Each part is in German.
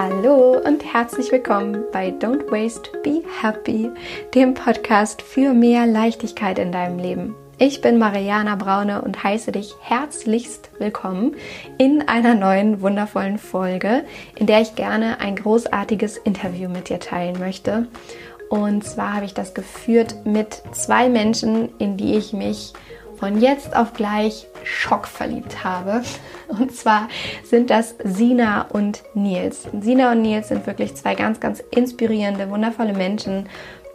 Hallo und herzlich willkommen bei Don't Waste, Be Happy, dem Podcast für mehr Leichtigkeit in deinem Leben. Ich bin Mariana Braune und heiße dich herzlichst willkommen in einer neuen wundervollen Folge, in der ich gerne ein großartiges Interview mit dir teilen möchte. Und zwar habe ich das geführt mit zwei Menschen, in die ich mich von jetzt auf gleich schockverliebt habe. Und zwar sind das Sina und Nils. Sina und Nils sind wirklich zwei ganz, ganz inspirierende, wundervolle Menschen,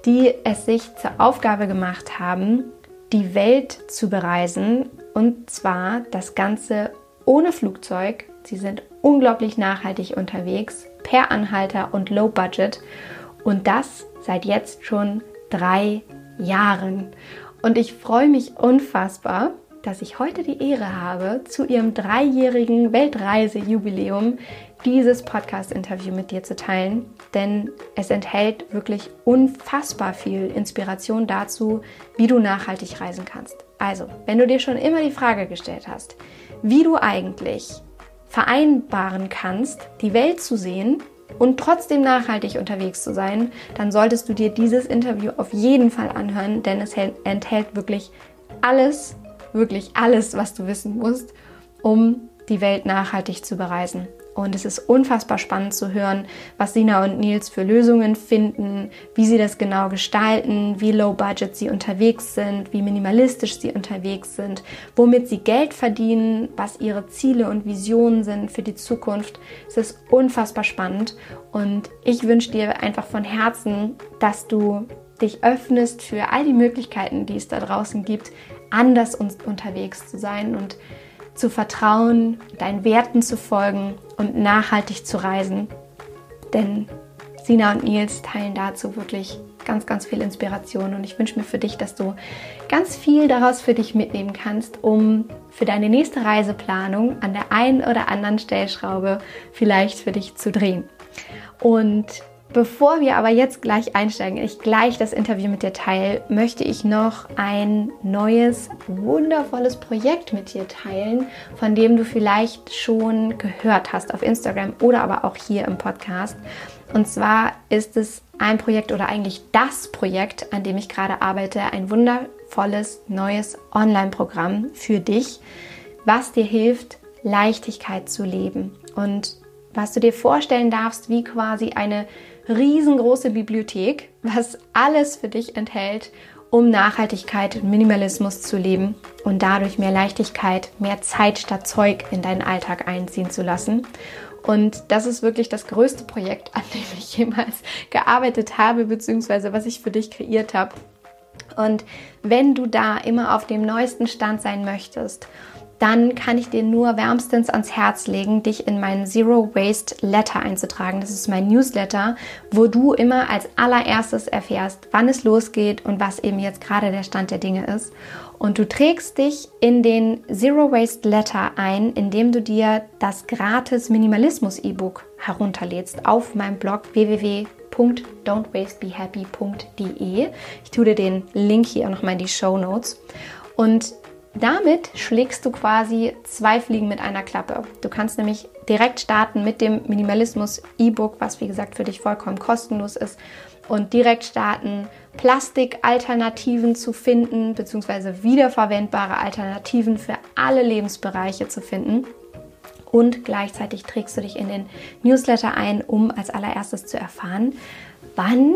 die es sich zur Aufgabe gemacht haben, die Welt zu bereisen. Und zwar das Ganze ohne Flugzeug. Sie sind unglaublich nachhaltig unterwegs, per Anhalter und Low Budget. Und das seit jetzt schon drei Jahren. Und ich freue mich unfassbar, dass ich heute die Ehre habe, zu ihrem dreijährigen Weltreisejubiläum dieses Podcast-Interview mit dir zu teilen, denn es enthält wirklich unfassbar viel Inspiration dazu, wie du nachhaltig reisen kannst. Also, wenn du dir schon immer die Frage gestellt hast, wie du eigentlich vereinbaren kannst, die Welt zu sehen und trotzdem nachhaltig unterwegs zu sein, dann solltest du dir dieses Interview auf jeden Fall anhören, denn es enthält wirklich alles, wirklich alles, was du wissen musst, um die Welt nachhaltig zu bereisen. Und es ist unfassbar spannend zu hören, was Sina und Nils für Lösungen finden, wie sie das genau gestalten, wie low budget sie unterwegs sind, wie minimalistisch sie unterwegs sind, womit sie Geld verdienen, was ihre Ziele und Visionen sind für die Zukunft. Es ist unfassbar spannend und ich wünsche dir einfach von Herzen, dass du dich öffnest für all die Möglichkeiten, die es da draußen gibt, anders unterwegs zu sein und zu vertrauen, deinen Werten zu folgen und nachhaltig zu reisen. Denn Sina und Nils teilen dazu wirklich ganz, ganz viel Inspiration und ich wünsche mir für dich, dass du ganz viel daraus für dich mitnehmen kannst, um für deine nächste Reiseplanung an der einen oder anderen Stellschraube vielleicht für dich zu drehen. Und Bevor wir aber jetzt gleich einsteigen, ich gleich das Interview mit dir teile, möchte ich noch ein neues, wundervolles Projekt mit dir teilen, von dem du vielleicht schon gehört hast auf Instagram oder aber auch hier im Podcast. Und zwar ist es ein Projekt oder eigentlich das Projekt, an dem ich gerade arbeite, ein wundervolles neues Online-Programm für dich, was dir hilft, Leichtigkeit zu leben und was du dir vorstellen darfst, wie quasi eine riesengroße Bibliothek, was alles für dich enthält, um Nachhaltigkeit und Minimalismus zu leben und dadurch mehr Leichtigkeit, mehr Zeit statt Zeug in deinen Alltag einziehen zu lassen. Und das ist wirklich das größte Projekt, an dem ich jemals gearbeitet habe, beziehungsweise was ich für dich kreiert habe. Und wenn du da immer auf dem neuesten Stand sein möchtest dann kann ich dir nur wärmstens ans Herz legen, dich in meinen Zero Waste Letter einzutragen. Das ist mein Newsletter, wo du immer als allererstes erfährst, wann es losgeht und was eben jetzt gerade der Stand der Dinge ist. Und du trägst dich in den Zero Waste Letter ein, indem du dir das gratis Minimalismus E-Book herunterlädst auf meinem Blog www.don'twastebehappy.de. Ich tue dir den Link hier nochmal in die Show Notes. Und damit schlägst du quasi zwei Fliegen mit einer Klappe. Du kannst nämlich direkt starten mit dem Minimalismus E-Book, was wie gesagt für dich vollkommen kostenlos ist und direkt starten, Plastikalternativen zu finden, beziehungsweise wiederverwendbare Alternativen für alle Lebensbereiche zu finden. Und gleichzeitig trägst du dich in den Newsletter ein, um als allererstes zu erfahren, wann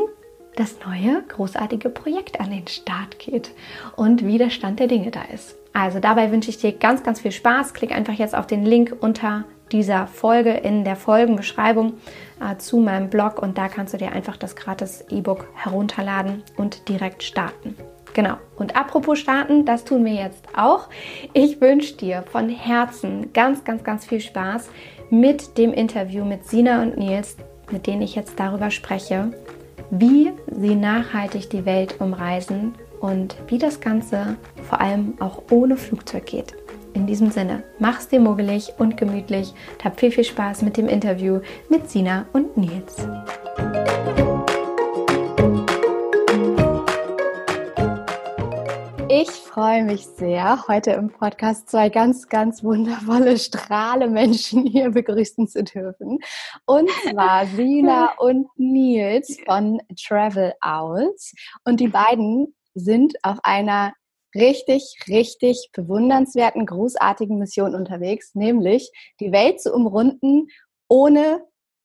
das neue großartige Projekt an den Start geht und wie der Stand der Dinge da ist. Also dabei wünsche ich dir ganz, ganz viel Spaß. Klick einfach jetzt auf den Link unter dieser Folge in der Folgenbeschreibung äh, zu meinem Blog und da kannst du dir einfach das gratis E-Book herunterladen und direkt starten. Genau. Und apropos starten, das tun wir jetzt auch. Ich wünsche dir von Herzen ganz, ganz, ganz viel Spaß mit dem Interview mit Sina und Nils, mit denen ich jetzt darüber spreche, wie sie nachhaltig die Welt umreisen und wie das Ganze vor allem auch ohne Flugzeug geht. In diesem Sinne, mach's dir muggelig und gemütlich. Hab viel, viel Spaß mit dem Interview mit Sina und Nils. Ich freue mich sehr, heute im Podcast zwei ganz, ganz wundervolle Strahlemenschen hier begrüßen zu dürfen. Und zwar Sina und Nils von Travel Owls. Und die beiden sind auf einer richtig, richtig bewundernswerten, großartigen Mission unterwegs, nämlich die Welt zu umrunden, ohne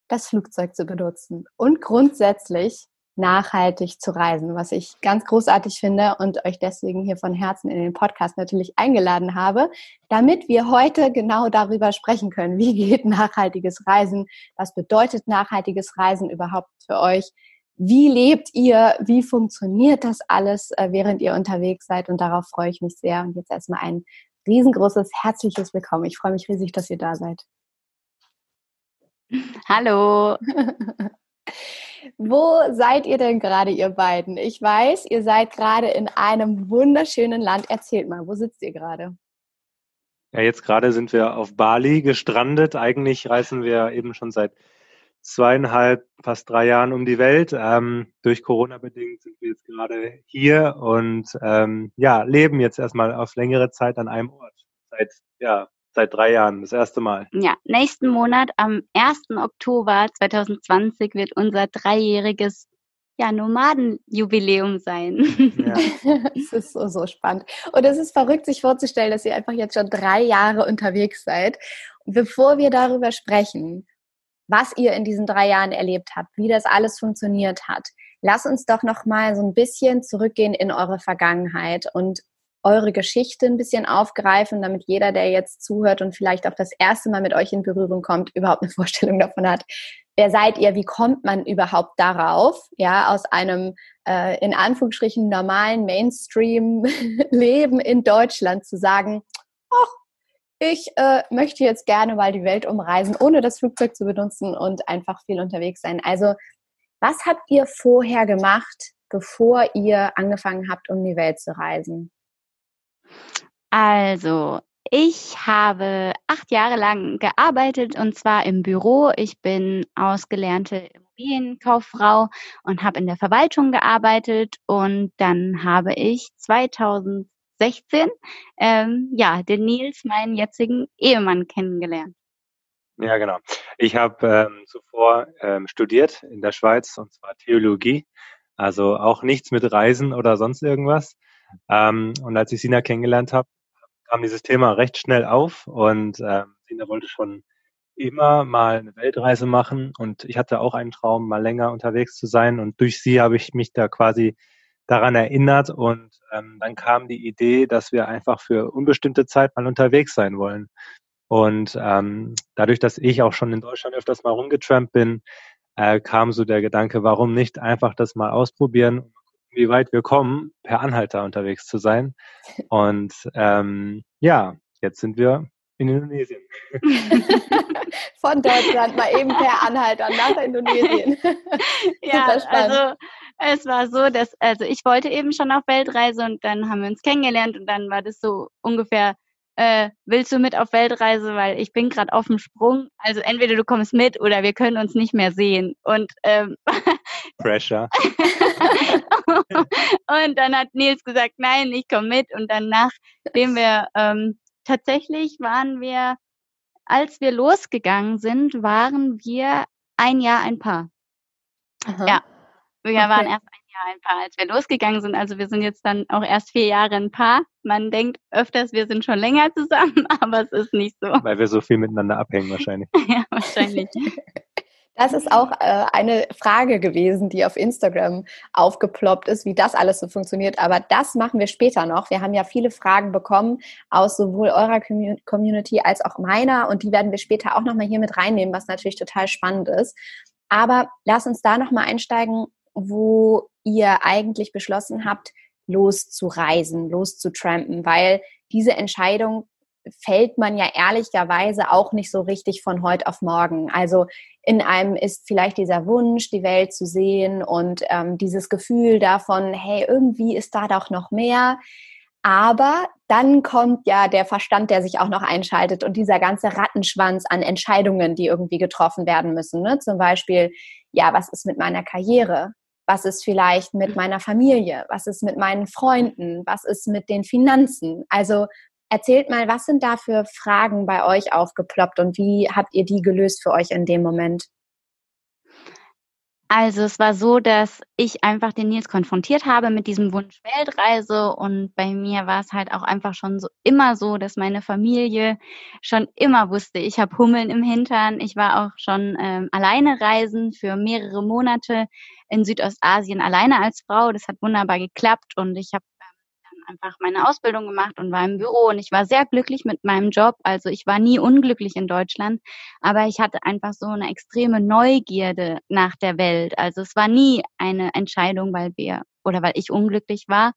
das Flugzeug zu benutzen. Und grundsätzlich nachhaltig zu reisen, was ich ganz großartig finde und euch deswegen hier von Herzen in den Podcast natürlich eingeladen habe, damit wir heute genau darüber sprechen können. Wie geht nachhaltiges Reisen? Was bedeutet nachhaltiges Reisen überhaupt für euch? Wie lebt ihr? Wie funktioniert das alles, äh, während ihr unterwegs seid? Und darauf freue ich mich sehr. Und jetzt erstmal ein riesengroßes, herzliches Willkommen. Ich freue mich riesig, dass ihr da seid. Hallo. Wo seid ihr denn gerade, ihr beiden? Ich weiß, ihr seid gerade in einem wunderschönen Land. Erzählt mal, wo sitzt ihr gerade? Ja, jetzt gerade sind wir auf Bali gestrandet. Eigentlich reisen wir eben schon seit zweieinhalb, fast drei Jahren um die Welt. Ähm, durch Corona bedingt sind wir jetzt gerade hier und ähm, ja, leben jetzt erstmal auf längere Zeit an einem Ort. Seit ja, seit drei Jahren, das erste Mal. Ja, nächsten Monat, am 1. Oktober 2020, wird unser dreijähriges ja, Nomadenjubiläum sein. Ja. Es ist so, so spannend. Und es ist verrückt, sich vorzustellen, dass ihr einfach jetzt schon drei Jahre unterwegs seid. Bevor wir darüber sprechen, was ihr in diesen drei Jahren erlebt habt, wie das alles funktioniert hat, lass uns doch noch mal so ein bisschen zurückgehen in eure Vergangenheit und eure Geschichte ein bisschen aufgreifen, damit jeder, der jetzt zuhört und vielleicht auch das erste Mal mit euch in Berührung kommt, überhaupt eine Vorstellung davon hat. Wer seid ihr? Wie kommt man überhaupt darauf, ja, aus einem äh, in Anführungsstrichen normalen Mainstream-Leben in Deutschland zu sagen, ach, ich äh, möchte jetzt gerne mal die Welt umreisen, ohne das Flugzeug zu benutzen und einfach viel unterwegs sein. Also, was habt ihr vorher gemacht, bevor ihr angefangen habt, um die Welt zu reisen? Also, ich habe acht Jahre lang gearbeitet und zwar im Büro. Ich bin ausgelernte Immobilienkauffrau und habe in der Verwaltung gearbeitet und dann habe ich 2016 ähm, ja den Nils, meinen jetzigen Ehemann, kennengelernt. Ja, genau. Ich habe ähm, zuvor ähm, studiert in der Schweiz und zwar Theologie, also auch nichts mit Reisen oder sonst irgendwas. Ähm, und als ich Sina kennengelernt habe, kam dieses Thema recht schnell auf und ähm, Sina wollte schon immer mal eine Weltreise machen und ich hatte auch einen Traum, mal länger unterwegs zu sein und durch sie habe ich mich da quasi daran erinnert und ähm, dann kam die Idee, dass wir einfach für unbestimmte Zeit mal unterwegs sein wollen. Und ähm, dadurch, dass ich auch schon in Deutschland öfters mal rumgetrampt bin, äh, kam so der Gedanke, warum nicht einfach das mal ausprobieren wie weit wir kommen, per Anhalter unterwegs zu sein. Und ähm, ja, jetzt sind wir in Indonesien. Von Deutschland mal eben per Anhalter nach Indonesien. ja, also es war so, dass also ich wollte eben schon auf Weltreise und dann haben wir uns kennengelernt und dann war das so ungefähr äh, willst du mit auf Weltreise, weil ich bin gerade auf dem Sprung. Also entweder du kommst mit oder wir können uns nicht mehr sehen. Und ähm, Pressure. und dann hat Nils gesagt, nein, ich komme mit. Und dann nachdem wir ähm, tatsächlich waren wir, als wir losgegangen sind, waren wir ein Jahr ein Paar. Aha. Ja, wir okay. waren erst ein Jahr ein Paar, als wir losgegangen sind. Also wir sind jetzt dann auch erst vier Jahre ein Paar. Man denkt öfters, wir sind schon länger zusammen, aber es ist nicht so. Weil wir so viel miteinander abhängen wahrscheinlich. ja, wahrscheinlich. Das ist auch äh, eine Frage gewesen, die auf Instagram aufgeploppt ist, wie das alles so funktioniert. Aber das machen wir später noch. Wir haben ja viele Fragen bekommen aus sowohl eurer Community als auch meiner und die werden wir später auch nochmal hier mit reinnehmen, was natürlich total spannend ist. Aber lass uns da nochmal einsteigen, wo ihr eigentlich beschlossen habt, loszureisen, loszutrampen, weil diese Entscheidung fällt man ja ehrlicherweise auch nicht so richtig von heute auf morgen. Also in einem ist vielleicht dieser Wunsch, die Welt zu sehen und ähm, dieses Gefühl davon, hey, irgendwie ist da doch noch mehr. Aber dann kommt ja der Verstand, der sich auch noch einschaltet und dieser ganze Rattenschwanz an Entscheidungen, die irgendwie getroffen werden müssen. Ne? Zum Beispiel, ja, was ist mit meiner Karriere? Was ist vielleicht mit meiner Familie? Was ist mit meinen Freunden? Was ist mit den Finanzen? Also erzählt mal, was sind da für Fragen bei euch aufgeploppt und wie habt ihr die gelöst für euch in dem Moment? Also es war so, dass ich einfach den Nils konfrontiert habe mit diesem Wunsch Weltreise und bei mir war es halt auch einfach schon so immer so, dass meine Familie schon immer wusste, ich habe Hummeln im Hintern. Ich war auch schon ähm, alleine reisen für mehrere Monate in Südostasien alleine als Frau. Das hat wunderbar geklappt und ich habe einfach meine Ausbildung gemacht und war im Büro und ich war sehr glücklich mit meinem Job. Also ich war nie unglücklich in Deutschland, aber ich hatte einfach so eine extreme Neugierde nach der Welt. Also es war nie eine Entscheidung, weil wir oder weil ich unglücklich war.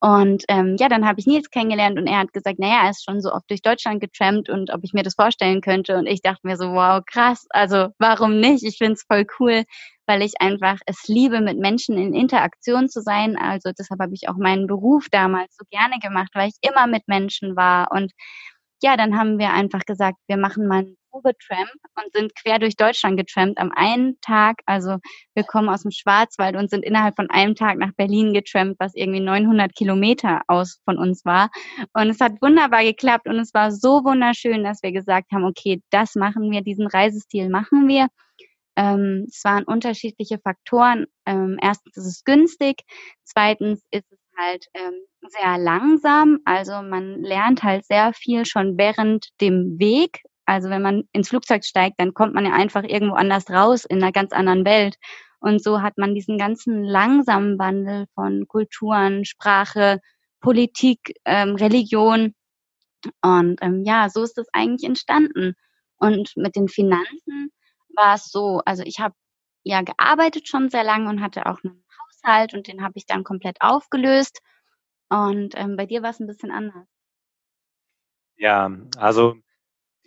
Und ähm, ja, dann habe ich Nils kennengelernt und er hat gesagt, naja, er ist schon so oft durch Deutschland getrampt und ob ich mir das vorstellen könnte. Und ich dachte mir so, wow, krass, also warum nicht? Ich finde es voll cool, weil ich einfach es liebe, mit Menschen in Interaktion zu sein. Also deshalb habe ich auch meinen Beruf damals so gerne gemacht, weil ich immer mit Menschen war. Und ja, dann haben wir einfach gesagt, wir machen mal einen Probetramp und sind quer durch Deutschland getrampt am einen Tag. Also wir kommen aus dem Schwarzwald und sind innerhalb von einem Tag nach Berlin getrampt, was irgendwie 900 Kilometer aus von uns war. Und es hat wunderbar geklappt und es war so wunderschön, dass wir gesagt haben, okay, das machen wir, diesen Reisestil machen wir. Ähm, es waren unterschiedliche Faktoren. Ähm, erstens ist es günstig, zweitens ist es halt ähm, sehr langsam. Also man lernt halt sehr viel schon während dem Weg. Also wenn man ins Flugzeug steigt, dann kommt man ja einfach irgendwo anders raus in einer ganz anderen Welt. Und so hat man diesen ganzen langsamen Wandel von Kulturen, Sprache, Politik, ähm, Religion. Und ähm, ja, so ist es eigentlich entstanden. Und mit den Finanzen war es so, also ich habe ja gearbeitet schon sehr lange und hatte auch einen Haushalt und den habe ich dann komplett aufgelöst. Und ähm, bei dir war es ein bisschen anders. Ja, also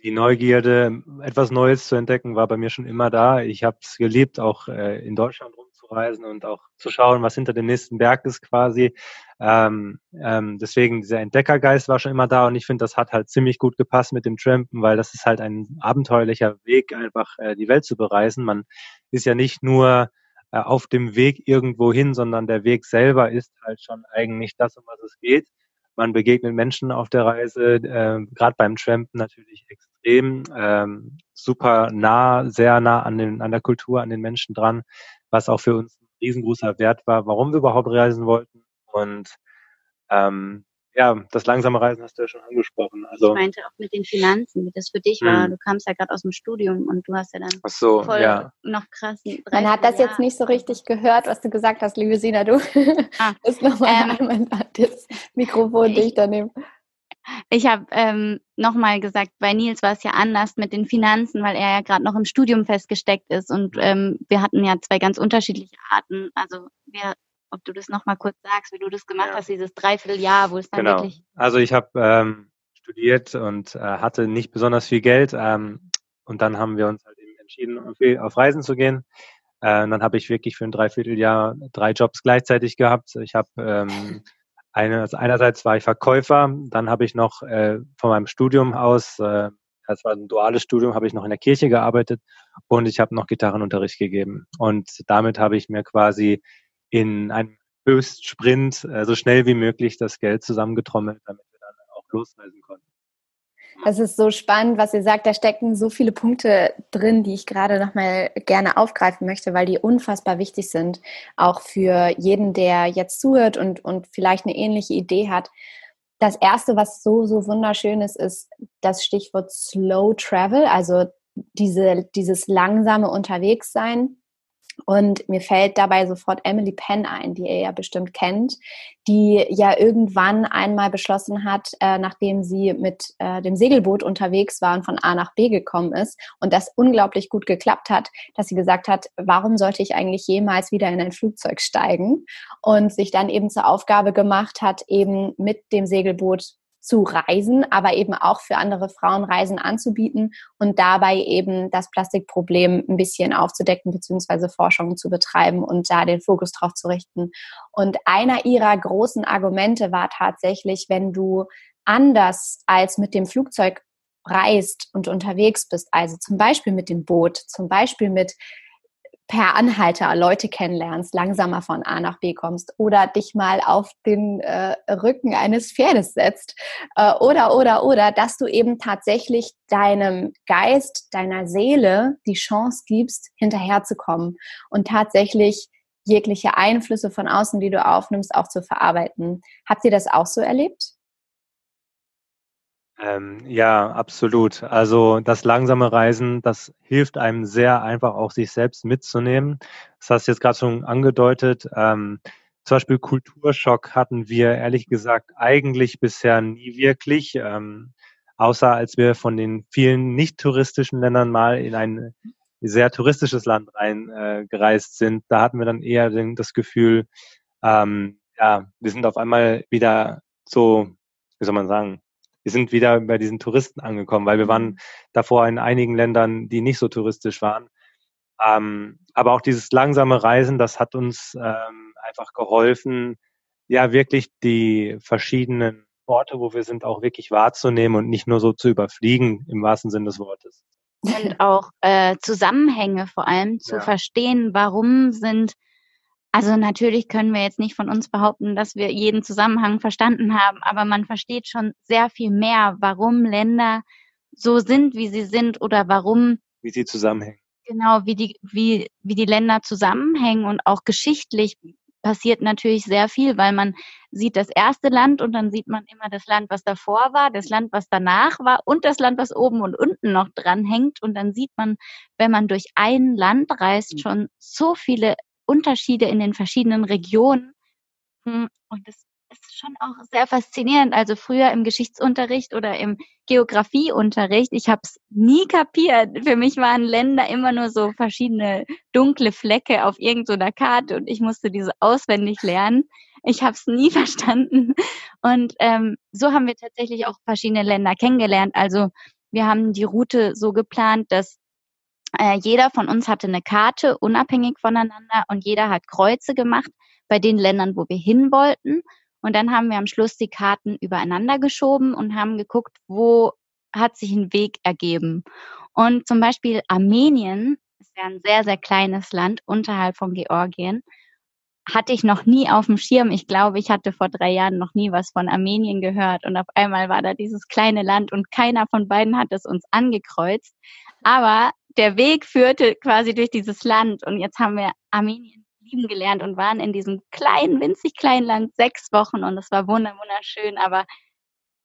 die Neugierde, etwas Neues zu entdecken, war bei mir schon immer da. Ich habe es geliebt, auch äh, in Deutschland rumzureisen und auch zu schauen, was hinter dem nächsten Berg ist quasi. Ähm, ähm, deswegen dieser Entdeckergeist war schon immer da und ich finde, das hat halt ziemlich gut gepasst mit dem Trampen, weil das ist halt ein abenteuerlicher Weg, einfach äh, die Welt zu bereisen. Man ist ja nicht nur äh, auf dem Weg irgendwo hin, sondern der Weg selber ist halt schon eigentlich das, um was es geht. Man begegnet Menschen auf der Reise, äh, gerade beim Trampen natürlich extrem ähm, super nah, sehr nah an, den, an der Kultur, an den Menschen dran, was auch für uns ein riesengroßer Wert war, warum wir überhaupt reisen wollten. Und ähm, ja, das langsame Reisen hast du ja schon angesprochen. Also, ich meinte auch mit den Finanzen, wie das für dich war. Hm. Du kamst ja gerade aus dem Studium und du hast ja dann Ach so, voll ja. noch krass. Man hat das jetzt nicht so richtig gehört, was du gesagt hast, liebe Sina. Du ah, musst nochmal ähm, das Mikrofon dichter nehmen. Ich habe ähm, nochmal gesagt, bei Nils war es ja anders mit den Finanzen, weil er ja gerade noch im Studium festgesteckt ist und ähm, wir hatten ja zwei ganz unterschiedliche Arten. Also wir ob du das nochmal kurz sagst, wie du das gemacht ja. hast, dieses Dreivierteljahr, wo es dann genau. wirklich. Also ich habe ähm, studiert und äh, hatte nicht besonders viel Geld. Ähm, und dann haben wir uns halt eben entschieden, auf, auf Reisen zu gehen. Äh, und dann habe ich wirklich für ein Dreivierteljahr drei Jobs gleichzeitig gehabt. Ich habe ähm, eine, also einerseits war ich Verkäufer, dann habe ich noch äh, von meinem Studium aus, äh, das war ein duales Studium, habe ich noch in der Kirche gearbeitet und ich habe noch Gitarrenunterricht gegeben. Und damit habe ich mir quasi in einem Höchstsprint äh, so schnell wie möglich das Geld zusammengetrommelt, damit wir dann auch losreisen konnten. Das ist so spannend, was ihr sagt. Da stecken so viele Punkte drin, die ich gerade nochmal gerne aufgreifen möchte, weil die unfassbar wichtig sind, auch für jeden, der jetzt zuhört und, und vielleicht eine ähnliche Idee hat. Das erste, was so, so wunderschön ist, ist das Stichwort Slow Travel, also diese, dieses langsame Unterwegssein und mir fällt dabei sofort Emily Penn ein, die ihr ja bestimmt kennt, die ja irgendwann einmal beschlossen hat, äh, nachdem sie mit äh, dem Segelboot unterwegs war und von A nach B gekommen ist und das unglaublich gut geklappt hat, dass sie gesagt hat, warum sollte ich eigentlich jemals wieder in ein Flugzeug steigen? Und sich dann eben zur Aufgabe gemacht hat, eben mit dem Segelboot zu reisen, aber eben auch für andere Frauen Reisen anzubieten und dabei eben das Plastikproblem ein bisschen aufzudecken bzw. Forschungen zu betreiben und da den Fokus drauf zu richten. Und einer ihrer großen Argumente war tatsächlich, wenn du anders als mit dem Flugzeug reist und unterwegs bist, also zum Beispiel mit dem Boot, zum Beispiel mit per Anhalter Leute kennenlernst, langsamer von A nach B kommst oder dich mal auf den äh, Rücken eines Pferdes setzt äh, oder, oder, oder, dass du eben tatsächlich deinem Geist, deiner Seele die Chance gibst, hinterherzukommen und tatsächlich jegliche Einflüsse von außen, die du aufnimmst, auch zu verarbeiten. Habt ihr das auch so erlebt? Ähm, ja, absolut. Also das langsame Reisen, das hilft einem sehr einfach auch sich selbst mitzunehmen. Das hast du jetzt gerade schon angedeutet. Ähm, zum Beispiel Kulturschock hatten wir ehrlich gesagt eigentlich bisher nie wirklich, ähm, außer als wir von den vielen nicht touristischen Ländern mal in ein sehr touristisches Land reingereist äh, sind. Da hatten wir dann eher den, das Gefühl, ähm, ja, wir sind auf einmal wieder so, wie soll man sagen, wir sind wieder bei diesen Touristen angekommen, weil wir waren mhm. davor in einigen Ländern, die nicht so touristisch waren. Ähm, aber auch dieses langsame Reisen, das hat uns ähm, einfach geholfen, ja wirklich die verschiedenen Orte, wo wir sind, auch wirklich wahrzunehmen und nicht nur so zu überfliegen im wahrsten Sinne des Wortes. Und auch äh, Zusammenhänge vor allem zu ja. verstehen, warum sind also natürlich können wir jetzt nicht von uns behaupten, dass wir jeden Zusammenhang verstanden haben, aber man versteht schon sehr viel mehr, warum Länder so sind, wie sie sind oder warum. Wie sie zusammenhängen. Genau, wie die, wie, wie die Länder zusammenhängen und auch geschichtlich passiert natürlich sehr viel, weil man sieht das erste Land und dann sieht man immer das Land, was davor war, das Land, was danach war und das Land, was oben und unten noch dran hängt. Und dann sieht man, wenn man durch ein Land reist, mhm. schon so viele Unterschiede in den verschiedenen Regionen. Hm, und das ist schon auch sehr faszinierend. Also früher im Geschichtsunterricht oder im Geografieunterricht, ich habe es nie kapiert. Für mich waren Länder immer nur so verschiedene dunkle Flecke auf irgendeiner Karte und ich musste diese auswendig lernen. Ich habe es nie verstanden. Und ähm, so haben wir tatsächlich auch verschiedene Länder kennengelernt. Also wir haben die Route so geplant, dass äh, jeder von uns hatte eine Karte, unabhängig voneinander, und jeder hat Kreuze gemacht bei den Ländern, wo wir hin wollten. Und dann haben wir am Schluss die Karten übereinander geschoben und haben geguckt, wo hat sich ein Weg ergeben. Und zum Beispiel Armenien ist ja ein sehr, sehr kleines Land unterhalb von Georgien. Hatte ich noch nie auf dem Schirm. Ich glaube, ich hatte vor drei Jahren noch nie was von Armenien gehört. Und auf einmal war da dieses kleine Land und keiner von beiden hat es uns angekreuzt. Aber der Weg führte quasi durch dieses Land und jetzt haben wir Armenien lieben gelernt und waren in diesem kleinen, winzig kleinen Land sechs Wochen und es war wunderschön, aber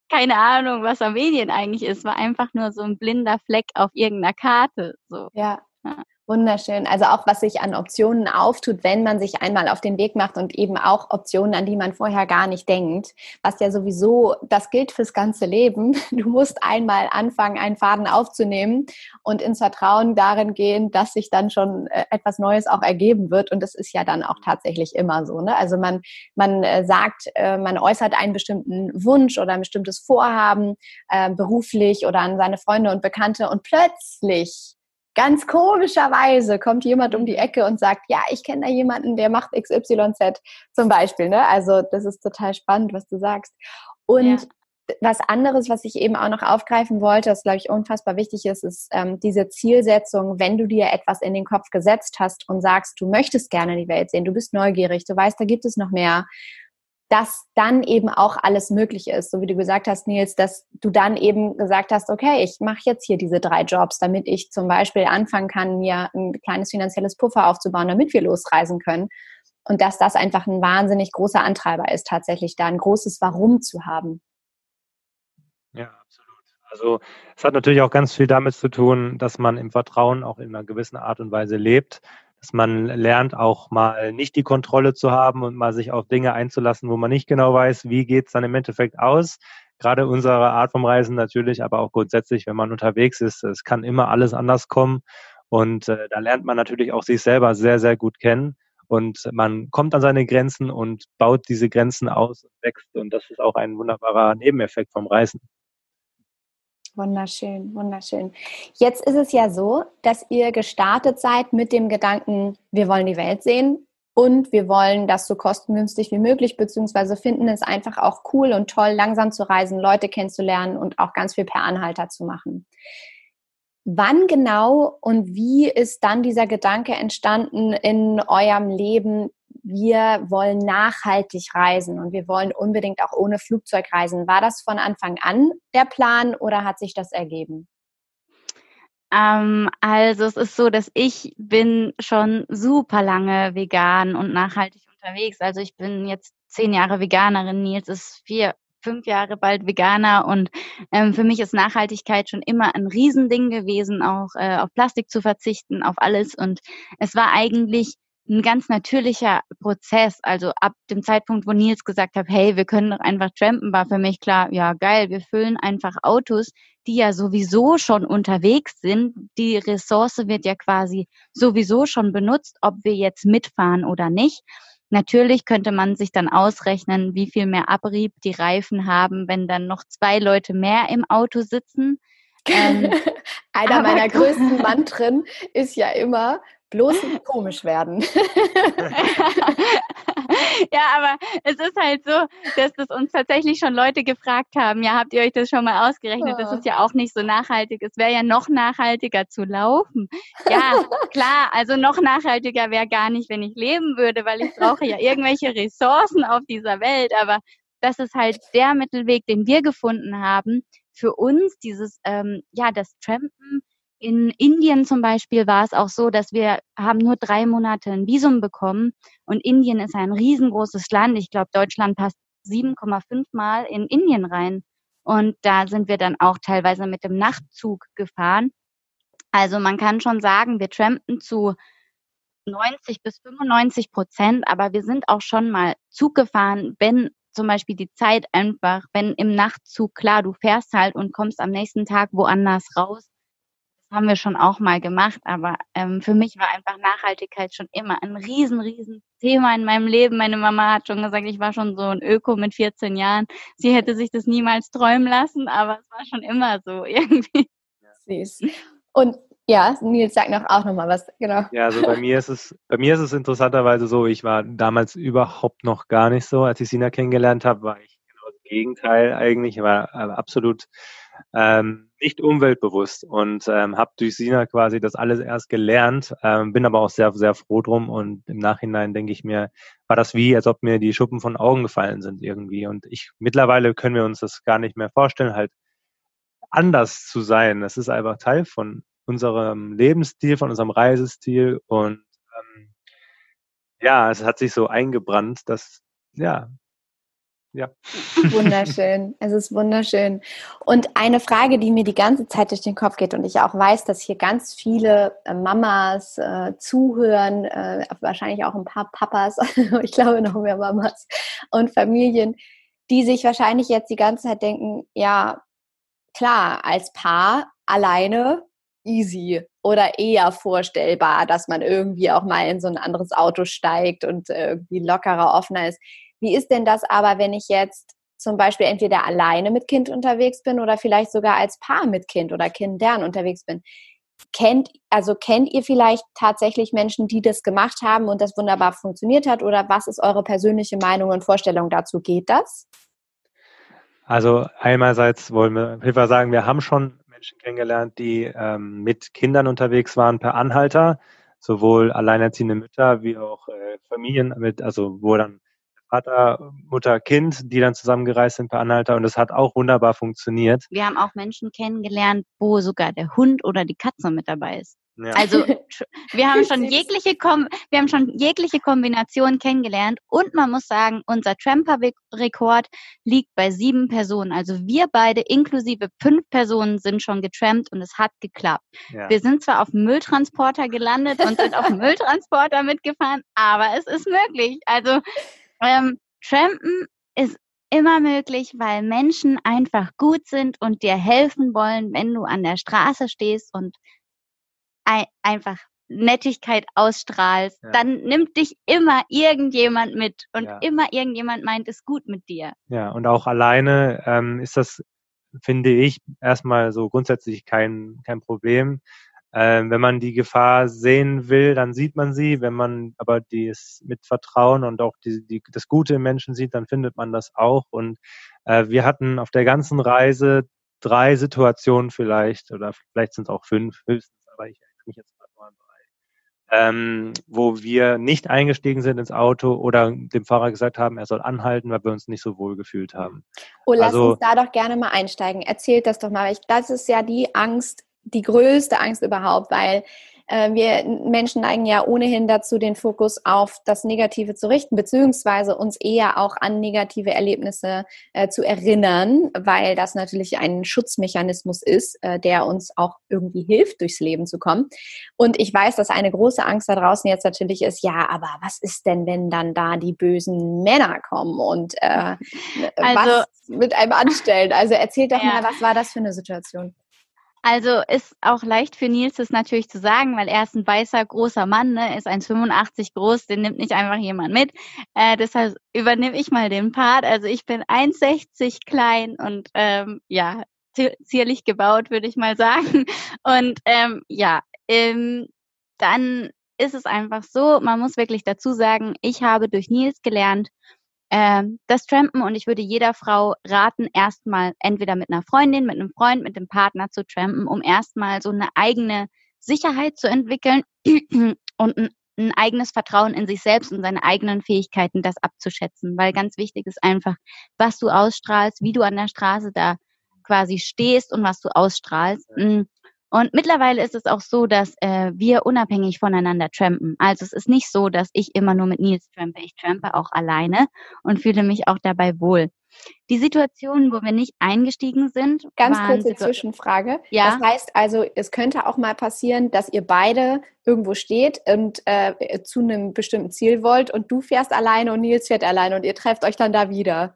keine Ahnung, was Armenien eigentlich ist, war einfach nur so ein blinder Fleck auf irgendeiner Karte. So. Ja. ja. Wunderschön. Also auch, was sich an Optionen auftut, wenn man sich einmal auf den Weg macht und eben auch Optionen, an die man vorher gar nicht denkt. Was ja sowieso, das gilt fürs ganze Leben. Du musst einmal anfangen, einen Faden aufzunehmen und ins Vertrauen darin gehen, dass sich dann schon äh, etwas Neues auch ergeben wird. Und das ist ja dann auch tatsächlich immer so. Ne? Also man, man äh, sagt, äh, man äußert einen bestimmten Wunsch oder ein bestimmtes Vorhaben beruflich oder an seine Freunde und Bekannte und plötzlich ganz komischerweise kommt jemand um die Ecke und sagt, ja, ich kenne da jemanden, der macht XYZ zum Beispiel. Ne? Also das ist total spannend, was du sagst. Und ja. was anderes, was ich eben auch noch aufgreifen wollte, was glaube ich unfassbar wichtig ist, ist ähm, diese Zielsetzung, wenn du dir etwas in den Kopf gesetzt hast und sagst, du möchtest gerne die Welt sehen, du bist neugierig, du weißt, da gibt es noch mehr dass dann eben auch alles möglich ist. So wie du gesagt hast, Nils, dass du dann eben gesagt hast, okay, ich mache jetzt hier diese drei Jobs, damit ich zum Beispiel anfangen kann, mir ein kleines finanzielles Puffer aufzubauen, damit wir losreisen können. Und dass das einfach ein wahnsinnig großer Antreiber ist, tatsächlich da ein großes Warum zu haben. Ja, absolut. Also es hat natürlich auch ganz viel damit zu tun, dass man im Vertrauen auch in einer gewissen Art und Weise lebt dass man lernt auch mal nicht die Kontrolle zu haben und mal sich auf Dinge einzulassen, wo man nicht genau weiß, wie geht's dann im Endeffekt aus. Gerade unsere Art vom Reisen natürlich, aber auch grundsätzlich, wenn man unterwegs ist, es kann immer alles anders kommen. Und äh, da lernt man natürlich auch sich selber sehr, sehr gut kennen. Und man kommt an seine Grenzen und baut diese Grenzen aus und wächst. Und das ist auch ein wunderbarer Nebeneffekt vom Reisen. Wunderschön, wunderschön. Jetzt ist es ja so, dass ihr gestartet seid mit dem Gedanken, wir wollen die Welt sehen und wir wollen das so kostengünstig wie möglich, beziehungsweise finden es einfach auch cool und toll, langsam zu reisen, Leute kennenzulernen und auch ganz viel per Anhalter zu machen. wann genau und wie ist dann dieser Gedanke entstanden in eurem Leben, wir wollen nachhaltig reisen und wir wollen unbedingt auch ohne Flugzeug reisen. War das von Anfang an der Plan oder hat sich das ergeben? Ähm, also es ist so, dass ich bin schon super lange vegan und nachhaltig unterwegs. Also ich bin jetzt zehn Jahre Veganerin, Nils ist vier, fünf Jahre bald Veganer und ähm, für mich ist Nachhaltigkeit schon immer ein Riesending gewesen, auch äh, auf Plastik zu verzichten, auf alles. Und es war eigentlich ein ganz natürlicher Prozess. Also ab dem Zeitpunkt, wo Nils gesagt hat, hey, wir können doch einfach trampen, war für mich klar, ja geil, wir füllen einfach Autos, die ja sowieso schon unterwegs sind. Die Ressource wird ja quasi sowieso schon benutzt, ob wir jetzt mitfahren oder nicht. Natürlich könnte man sich dann ausrechnen, wie viel mehr Abrieb die Reifen haben, wenn dann noch zwei Leute mehr im Auto sitzen. Ähm, Einer meiner größten Mantren ist ja immer, bloß nicht komisch werden. ja, aber es ist halt so, dass das uns tatsächlich schon Leute gefragt haben, ja, habt ihr euch das schon mal ausgerechnet? Das ist ja auch nicht so nachhaltig. Es wäre ja noch nachhaltiger zu laufen. Ja, klar, also noch nachhaltiger wäre gar nicht, wenn ich leben würde, weil ich brauche ja irgendwelche Ressourcen auf dieser Welt. Aber das ist halt der Mittelweg, den wir gefunden haben. Für uns dieses, ähm, ja, das Trampen in Indien zum Beispiel war es auch so, dass wir haben nur drei Monate ein Visum bekommen und Indien ist ein riesengroßes Land. Ich glaube, Deutschland passt 7,5 Mal in Indien rein. Und da sind wir dann auch teilweise mit dem Nachtzug gefahren. Also man kann schon sagen, wir trampen zu 90 bis 95 Prozent, aber wir sind auch schon mal Zug gefahren, wenn zum Beispiel die Zeit einfach, wenn im Nachtzug, klar, du fährst halt und kommst am nächsten Tag woanders raus, haben wir schon auch mal gemacht, aber ähm, für mich war einfach Nachhaltigkeit schon immer ein riesen, riesen Thema in meinem Leben. Meine Mama hat schon gesagt, ich war schon so ein Öko mit 14 Jahren. Sie hätte sich das niemals träumen lassen, aber es war schon immer so irgendwie. Süß. Und ja, Nils sagt noch auch noch mal was, genau. Ja, also bei mir ist es, bei mir ist es interessanterweise so, ich war damals überhaupt noch gar nicht so. Als ich Sina kennengelernt habe, war ich genau das Gegenteil eigentlich. Ich war absolut ähm, nicht umweltbewusst und ähm, habe durch Sina quasi das alles erst gelernt, ähm, bin aber auch sehr, sehr froh drum und im Nachhinein denke ich mir, war das wie, als ob mir die Schuppen von Augen gefallen sind irgendwie und ich, mittlerweile können wir uns das gar nicht mehr vorstellen, halt anders zu sein. Das ist einfach Teil von unserem Lebensstil, von unserem Reisestil und ähm, ja, es hat sich so eingebrannt, dass ja, ja. Wunderschön. Es ist wunderschön. Und eine Frage, die mir die ganze Zeit durch den Kopf geht und ich auch weiß, dass hier ganz viele äh, Mamas äh, zuhören, äh, wahrscheinlich auch ein paar Papas, ich glaube noch mehr Mamas und Familien, die sich wahrscheinlich jetzt die ganze Zeit denken, ja, klar, als Paar alleine easy oder eher vorstellbar, dass man irgendwie auch mal in so ein anderes Auto steigt und irgendwie lockerer, offener ist. Wie ist denn das aber, wenn ich jetzt zum Beispiel entweder alleine mit Kind unterwegs bin oder vielleicht sogar als Paar mit Kind oder Kindern unterwegs bin? Kennt, also kennt ihr vielleicht tatsächlich Menschen, die das gemacht haben und das wunderbar funktioniert hat? Oder was ist eure persönliche Meinung und Vorstellung dazu? Geht das? Also einerseits wollen wir, ich will sagen, wir haben schon Menschen kennengelernt, die ähm, mit Kindern unterwegs waren per Anhalter, sowohl alleinerziehende Mütter wie auch äh, Familien mit, also wo dann Vater, Mutter, Kind, die dann zusammengereist sind per Anhalter und es hat auch wunderbar funktioniert. Wir haben auch Menschen kennengelernt, wo sogar der Hund oder die Katze mit dabei ist. Ja. Also wir haben schon jegliche Kom wir haben schon jegliche Kombination kennengelernt und man muss sagen, unser Tramper-Rekord liegt bei sieben Personen. Also wir beide inklusive fünf Personen sind schon getrampt und es hat geklappt. Ja. Wir sind zwar auf dem Mülltransporter gelandet und sind auf dem Mülltransporter mitgefahren, aber es ist möglich. Also ähm, Trampen ist immer möglich, weil Menschen einfach gut sind und dir helfen wollen, wenn du an der Straße stehst und ein, einfach Nettigkeit ausstrahlst, ja. dann nimmt dich immer irgendjemand mit und ja. immer irgendjemand meint es gut mit dir. Ja, und auch alleine ähm, ist das, finde ich, erstmal so grundsätzlich kein, kein Problem. Ähm, wenn man die Gefahr sehen will, dann sieht man sie. Wenn man aber dies mit Vertrauen und auch die, die, das Gute im Menschen sieht, dann findet man das auch. Und äh, wir hatten auf der ganzen Reise drei Situationen vielleicht, oder vielleicht sind es auch fünf höchstens, aber ich erinnere mich jetzt mal nur an drei, ähm, wo wir nicht eingestiegen sind ins Auto oder dem Fahrer gesagt haben, er soll anhalten, weil wir uns nicht so wohl gefühlt haben. Oh, lass also, uns da doch gerne mal einsteigen. Erzählt das doch mal. Das ist ja die Angst, die größte Angst überhaupt, weil äh, wir Menschen neigen ja ohnehin dazu, den Fokus auf das Negative zu richten, beziehungsweise uns eher auch an negative Erlebnisse äh, zu erinnern, weil das natürlich ein Schutzmechanismus ist, äh, der uns auch irgendwie hilft, durchs Leben zu kommen. Und ich weiß, dass eine große Angst da draußen jetzt natürlich ist, ja, aber was ist denn, wenn dann da die bösen Männer kommen und äh, also, was mit einem anstellen? Also erzählt doch ja. mal, was war das für eine Situation? Also ist auch leicht für Nils das natürlich zu sagen, weil er ist ein weißer, großer Mann, ne? ist 1,85 groß, den nimmt nicht einfach jemand mit. Äh, deshalb übernehme ich mal den Part. Also ich bin 1,60 klein und ähm, ja, zierlich gebaut, würde ich mal sagen. Und ähm, ja, ähm, dann ist es einfach so, man muss wirklich dazu sagen, ich habe durch Nils gelernt, ähm, das Trampen und ich würde jeder Frau raten, erstmal entweder mit einer Freundin, mit einem Freund, mit dem Partner zu trampen, um erstmal so eine eigene Sicherheit zu entwickeln und ein, ein eigenes Vertrauen in sich selbst und seine eigenen Fähigkeiten, das abzuschätzen. Weil ganz wichtig ist einfach, was du ausstrahlst, wie du an der Straße da quasi stehst und was du ausstrahlst. Mm. Und mittlerweile ist es auch so, dass äh, wir unabhängig voneinander trampen. Also es ist nicht so, dass ich immer nur mit Nils trampe. Ich trampe auch alleine und fühle mich auch dabei wohl. Die Situationen, wo wir nicht eingestiegen sind. Ganz kurze Zwischenfrage. Ja. Das heißt also, es könnte auch mal passieren, dass ihr beide irgendwo steht und äh, zu einem bestimmten Ziel wollt und du fährst alleine und Nils fährt alleine und ihr trefft euch dann da wieder.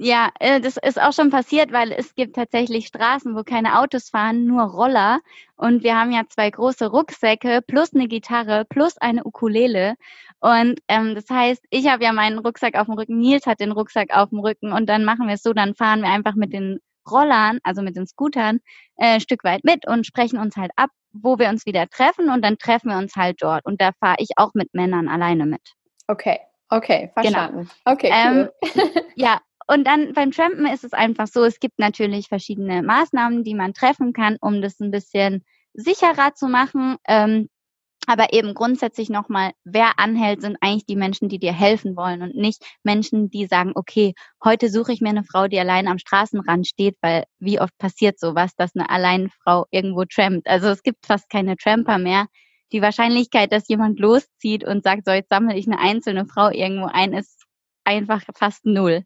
Ja, äh, das ist auch schon passiert, weil es gibt tatsächlich Straßen, wo keine Autos fahren, nur Roller. Und wir haben ja zwei große Rucksäcke plus eine Gitarre plus eine Ukulele. Und ähm, das heißt, ich habe ja meinen Rucksack auf dem Rücken, Nils hat den Rucksack auf dem Rücken und dann machen wir es so, dann fahren wir einfach mit den Rollern, also mit den Scootern, äh, ein Stück weit mit und sprechen uns halt ab, wo wir uns wieder treffen und dann treffen wir uns halt dort. Und da fahre ich auch mit Männern alleine mit. Okay, okay, verstanden. Genau. Okay, cool. Ähm, ja, und dann beim Trampen ist es einfach so, es gibt natürlich verschiedene Maßnahmen, die man treffen kann, um das ein bisschen sicherer zu machen. Ähm, aber eben grundsätzlich nochmal, wer anhält, sind eigentlich die Menschen, die dir helfen wollen und nicht Menschen, die sagen, okay, heute suche ich mir eine Frau, die allein am Straßenrand steht, weil wie oft passiert sowas, dass eine allein Frau irgendwo trampt. Also es gibt fast keine Tramper mehr. Die Wahrscheinlichkeit, dass jemand loszieht und sagt, so jetzt sammle ich eine einzelne Frau irgendwo ein, ist einfach fast null.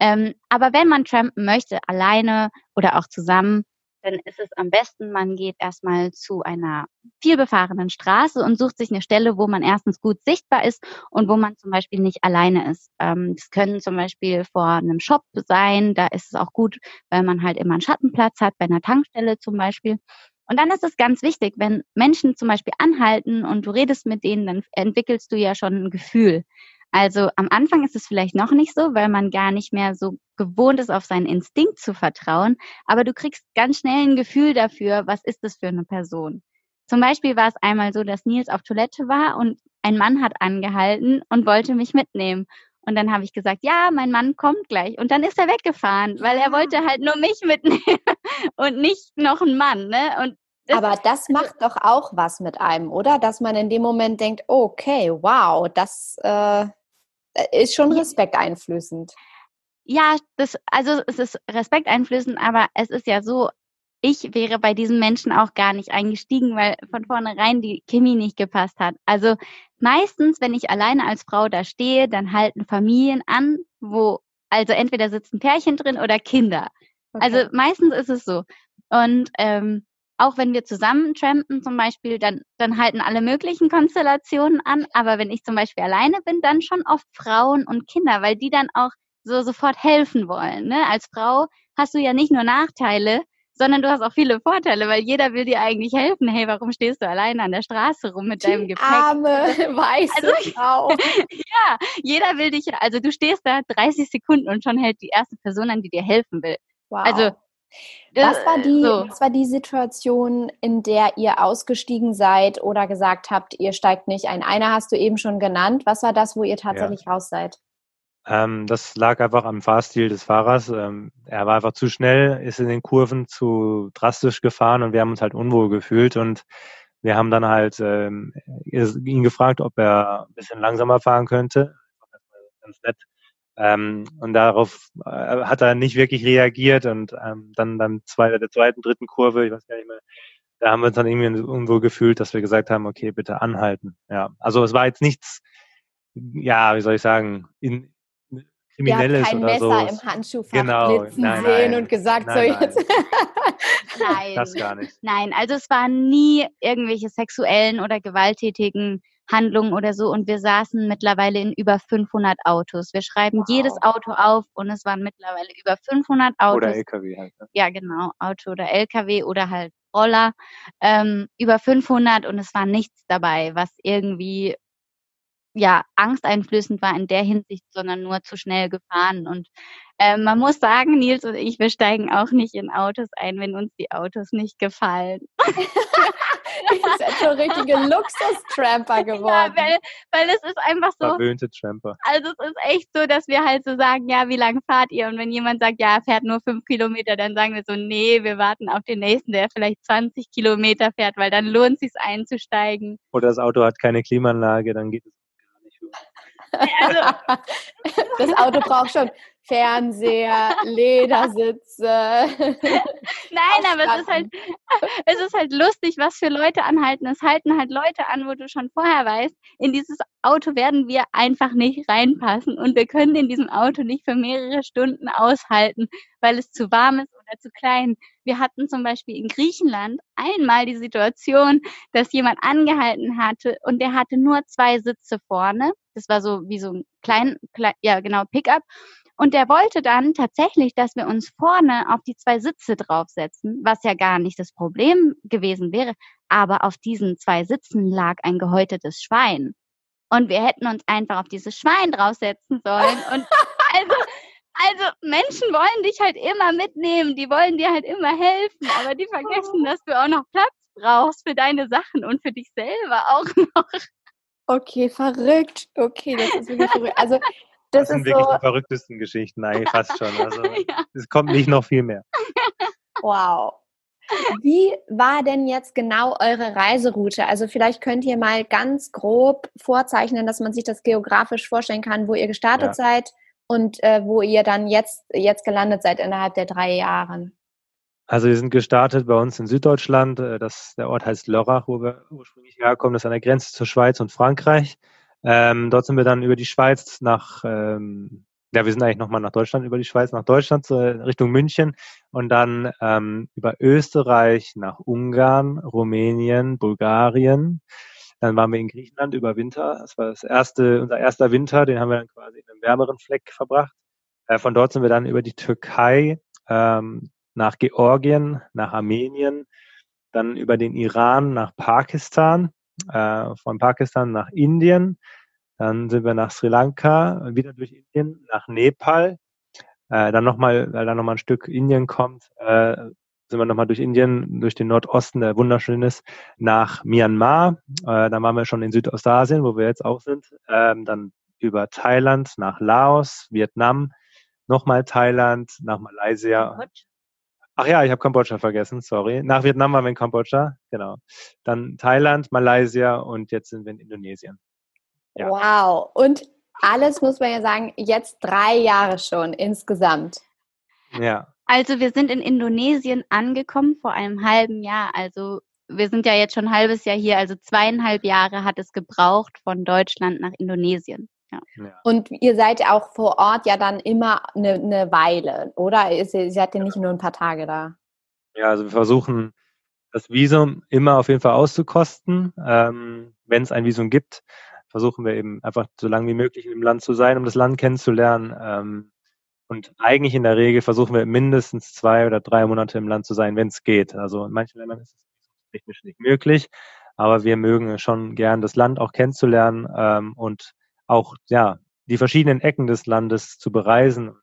Ähm, aber wenn man trampen möchte, alleine oder auch zusammen, dann ist es am besten, man geht erstmal zu einer vielbefahrenen Straße und sucht sich eine Stelle, wo man erstens gut sichtbar ist und wo man zum Beispiel nicht alleine ist. Ähm, das können zum Beispiel vor einem Shop sein, da ist es auch gut, weil man halt immer einen Schattenplatz hat, bei einer Tankstelle zum Beispiel. Und dann ist es ganz wichtig, wenn Menschen zum Beispiel anhalten und du redest mit denen, dann entwickelst du ja schon ein Gefühl. Also am Anfang ist es vielleicht noch nicht so, weil man gar nicht mehr so gewohnt ist, auf seinen Instinkt zu vertrauen. Aber du kriegst ganz schnell ein Gefühl dafür, was ist das für eine Person. Zum Beispiel war es einmal so, dass Nils auf Toilette war und ein Mann hat angehalten und wollte mich mitnehmen. Und dann habe ich gesagt, ja, mein Mann kommt gleich. Und dann ist er weggefahren, weil er wollte halt nur mich mitnehmen und nicht noch einen Mann. Ne? Und das Aber das macht doch auch was mit einem, oder? Dass man in dem Moment denkt, okay, wow, das äh, äh, ist schon respekteinflößend. Ja, das, also es ist respekteinflößend, aber es ist ja so, ich wäre bei diesen Menschen auch gar nicht eingestiegen, weil von vornherein die Chemie nicht gepasst hat. Also meistens, wenn ich alleine als Frau da stehe, dann halten Familien an, wo also entweder sitzen Pärchen drin oder Kinder. Also okay. Also meistens ist es so. Und ähm, auch wenn wir zusammen trampen zum Beispiel, dann, dann halten alle möglichen Konstellationen an. Aber wenn ich zum Beispiel alleine bin, dann schon oft Frauen und Kinder, weil die dann auch so sofort helfen wollen. Ne? Als Frau hast du ja nicht nur Nachteile, sondern du hast auch viele Vorteile, weil jeder will dir eigentlich helfen. Hey, warum stehst du alleine an der Straße rum mit Die deinem Gepäck? Arme weiße also, Frau. ja, jeder will dich, also du stehst da 30 Sekunden und schon hält die erste Person an, die dir helfen will. Wow. Also was war, die, so. was war die Situation, in der ihr ausgestiegen seid oder gesagt habt, ihr steigt nicht ein? Eine hast du eben schon genannt. Was war das, wo ihr tatsächlich ja. raus seid? Ähm, das lag einfach am Fahrstil des Fahrers. Ähm, er war einfach zu schnell, ist in den Kurven zu drastisch gefahren und wir haben uns halt unwohl gefühlt und wir haben dann halt ähm, ihn gefragt, ob er ein bisschen langsamer fahren könnte. Ganz nett. Ähm, und darauf äh, hat er nicht wirklich reagiert und ähm, dann beim zweiten, der zweiten, dritten Kurve, ich weiß gar nicht mehr, da haben wir uns dann irgendwie unwohl gefühlt, dass wir gesagt haben, okay, bitte anhalten. Ja, also es war jetzt nichts, ja, wie soll ich sagen, in, Kriminelles kein oder Messer so. im Handschuhfach genau, blitzen nein, sehen nein, und gesagt, nein, so jetzt. nein, das gar nicht. Nein, also es waren nie irgendwelche sexuellen oder gewalttätigen Handlungen oder so und wir saßen mittlerweile in über 500 Autos. Wir schreiben wow. jedes Auto auf und es waren mittlerweile über 500 Autos. Oder LKW halt. Ne? Ja, genau, Auto oder LKW oder halt Roller. Ähm, über 500 und es war nichts dabei, was irgendwie ja, angsteinflößend war in der Hinsicht, sondern nur zu schnell gefahren. Und äh, man muss sagen, Nils und ich, wir steigen auch nicht in Autos ein, wenn uns die Autos nicht gefallen. Ihr seid so richtige Luxus-Tramper geworden. Ja, weil, weil es ist einfach so. Verwöhnte Tramper. Also es ist echt so, dass wir halt so sagen, ja, wie lange fahrt ihr? Und wenn jemand sagt, ja, er fährt nur fünf Kilometer, dann sagen wir so, nee, wir warten auf den nächsten, der vielleicht 20 Kilometer fährt, weil dann lohnt es sich einzusteigen. Oder das Auto hat keine Klimaanlage, dann geht es also, das Auto braucht schon Fernseher, Ledersitze. Nein, aber es ist halt, es ist halt lustig, was für Leute anhalten. Es halten halt Leute an, wo du schon vorher weißt, in dieses Auto werden wir einfach nicht reinpassen und wir können in diesem Auto nicht für mehrere Stunden aushalten, weil es zu warm ist oder zu klein. Wir hatten zum Beispiel in Griechenland einmal die Situation, dass jemand angehalten hatte und der hatte nur zwei Sitze vorne. Das war so wie so ein klein, klein ja genau, Pickup. Und der wollte dann tatsächlich, dass wir uns vorne auf die zwei Sitze draufsetzen, was ja gar nicht das Problem gewesen wäre. Aber auf diesen zwei Sitzen lag ein gehäutetes Schwein. Und wir hätten uns einfach auf dieses Schwein draufsetzen sollen. Und also, also Menschen wollen dich halt immer mitnehmen, die wollen dir halt immer helfen, aber die vergessen, dass du auch noch Platz brauchst für deine Sachen und für dich selber auch noch. Okay, verrückt. Okay, das ist wirklich verrückt. Also das, das sind wirklich so die verrücktesten Geschichten, nein, fast schon. Also ja. es kommt nicht noch viel mehr. Wow. Wie war denn jetzt genau eure Reiseroute? Also vielleicht könnt ihr mal ganz grob vorzeichnen, dass man sich das geografisch vorstellen kann, wo ihr gestartet ja. seid und äh, wo ihr dann jetzt, jetzt gelandet seid innerhalb der drei Jahre. Also wir sind gestartet bei uns in Süddeutschland. Äh, das, der Ort heißt Lörrach, wo wir ursprünglich herkommen. Das ist an der Grenze zur Schweiz und Frankreich. Ähm, dort sind wir dann über die Schweiz nach, ähm, ja, wir sind eigentlich nochmal nach Deutschland, über die Schweiz nach Deutschland, äh, Richtung München und dann ähm, über Österreich nach Ungarn, Rumänien, Bulgarien. Dann waren wir in Griechenland über Winter. Das war das erste, unser erster Winter, den haben wir dann quasi in einem wärmeren Fleck verbracht. Äh, von dort sind wir dann über die Türkei ähm, nach Georgien, nach Armenien, dann über den Iran nach Pakistan äh, von Pakistan nach Indien. Dann sind wir nach Sri Lanka, wieder durch Indien, nach Nepal. Äh, dann nochmal, weil da nochmal ein Stück Indien kommt, äh, sind wir nochmal durch Indien, durch den Nordosten, der wunderschön ist, nach Myanmar. Äh, dann waren wir schon in Südostasien, wo wir jetzt auch sind. Ähm, dann über Thailand nach Laos, Vietnam, nochmal Thailand, nach Malaysia. Ach ja, ich habe Kambodscha vergessen, sorry. Nach Vietnam waren wir in Kambodscha, genau. Dann Thailand, Malaysia und jetzt sind wir in Indonesien. Ja. Wow. Und alles muss man ja sagen, jetzt drei Jahre schon insgesamt. Ja. Also wir sind in Indonesien angekommen vor einem halben Jahr. Also wir sind ja jetzt schon ein halbes Jahr hier. Also zweieinhalb Jahre hat es gebraucht von Deutschland nach Indonesien. Ja. Und ihr seid auch vor Ort ja dann immer eine, eine Weile, oder? Ihr seid ja nicht nur ein paar Tage da. Ja, also wir versuchen das Visum immer auf jeden Fall auszukosten. Ähm, Wenn es ein Visum gibt, versuchen wir eben einfach so lange wie möglich im Land zu sein, um das Land kennenzulernen. Ähm, und eigentlich in der Regel versuchen wir mindestens zwei oder drei Monate im Land zu sein, wenn es geht. Also in manchen Ländern ist es technisch nicht möglich, aber wir mögen schon gern das Land auch kennenzulernen ähm, und auch ja die verschiedenen Ecken des Landes zu bereisen,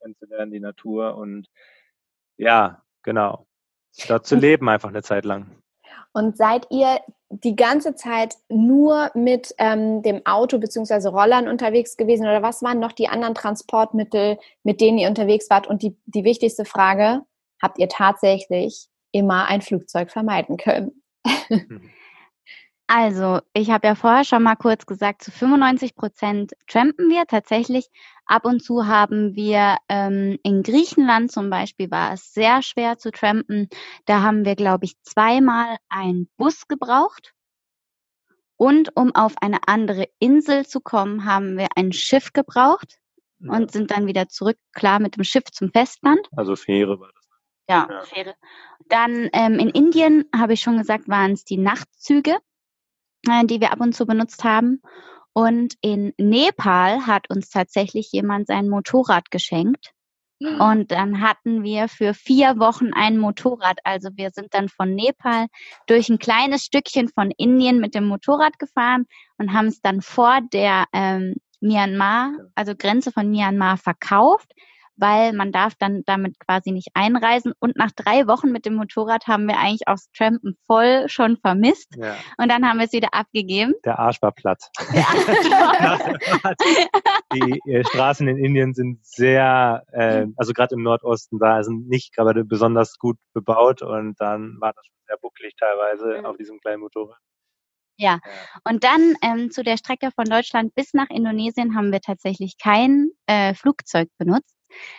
kennenzulernen, die Natur und ja, genau, dort zu leben einfach eine Zeit lang. Und seid ihr die ganze Zeit nur mit ähm, dem Auto bzw. Rollern unterwegs gewesen oder was waren noch die anderen Transportmittel, mit denen ihr unterwegs wart? Und die, die wichtigste Frage, habt ihr tatsächlich immer ein Flugzeug vermeiden können? Also, ich habe ja vorher schon mal kurz gesagt, zu 95 Prozent trampen wir tatsächlich. Ab und zu haben wir ähm, in Griechenland zum Beispiel war es sehr schwer zu trampen. Da haben wir, glaube ich, zweimal einen Bus gebraucht. Und um auf eine andere Insel zu kommen, haben wir ein Schiff gebraucht ja. und sind dann wieder zurück, klar, mit dem Schiff zum Festland. Also Fähre war das. Ja, ja. Fähre. Dann ähm, in Indien, habe ich schon gesagt, waren es die Nachtzüge äh, die wir ab und zu benutzt haben. Und in Nepal hat uns tatsächlich jemand sein Motorrad geschenkt. Und dann hatten wir für vier Wochen ein Motorrad. Also wir sind dann von Nepal durch ein kleines Stückchen von Indien mit dem Motorrad gefahren und haben es dann vor der ähm, Myanmar, also Grenze von Myanmar verkauft weil man darf dann damit quasi nicht einreisen. Und nach drei Wochen mit dem Motorrad haben wir eigentlich auch das Trampen voll schon vermisst. Ja. Und dann haben wir es wieder abgegeben. Der Arsch war platt. Ja. die äh, Straßen in Indien sind sehr, äh, also gerade im Nordosten, da sind nicht gerade besonders gut bebaut und dann war das schon sehr bucklig teilweise mhm. auf diesem kleinen Motorrad. Ja, und dann ähm, zu der Strecke von Deutschland bis nach Indonesien haben wir tatsächlich kein äh, Flugzeug benutzt.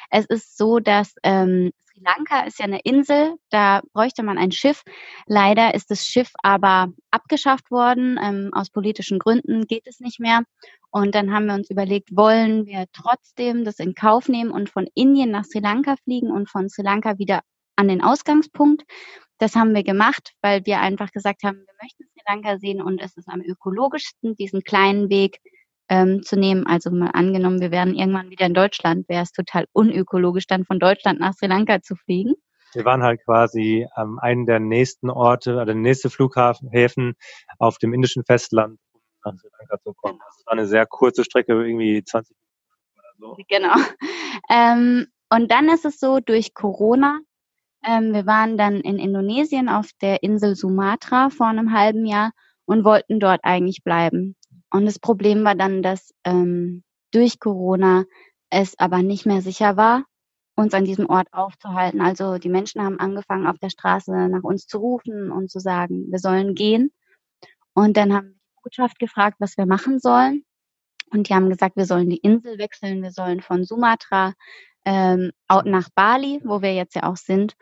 Es ist so, dass ähm, Sri Lanka ist ja eine Insel, da bräuchte man ein Schiff. Leider ist das Schiff aber abgeschafft worden. Ähm, aus politischen Gründen geht es nicht mehr. Und dann haben wir uns überlegt, wollen wir trotzdem das in Kauf nehmen und von Indien nach Sri Lanka fliegen und von Sri Lanka wieder an den Ausgangspunkt. Das haben wir gemacht, weil wir einfach gesagt haben, wir möchten Sri Lanka sehen und es ist am ökologischsten, diesen kleinen Weg ähm, zu nehmen. Also mal angenommen, wir wären irgendwann wieder in Deutschland, wäre es total unökologisch, dann von Deutschland nach Sri Lanka zu fliegen. Wir waren halt quasi ähm, einen der nächsten Orte, oder der nächste Flughäfen auf dem indischen Festland, um nach Sri Lanka zu kommen. Das also war eine sehr kurze Strecke, irgendwie 20 Minuten oder so. Genau. Ähm, und dann ist es so, durch Corona ähm, wir waren dann in Indonesien auf der Insel Sumatra vor einem halben Jahr und wollten dort eigentlich bleiben. Und das Problem war dann, dass ähm, durch Corona es aber nicht mehr sicher war, uns an diesem Ort aufzuhalten. Also die Menschen haben angefangen, auf der Straße nach uns zu rufen und zu sagen, wir sollen gehen. Und dann haben die Botschaft gefragt, was wir machen sollen. Und die haben gesagt, wir sollen die Insel wechseln, wir sollen von Sumatra ähm, nach Bali, wo wir jetzt ja auch sind.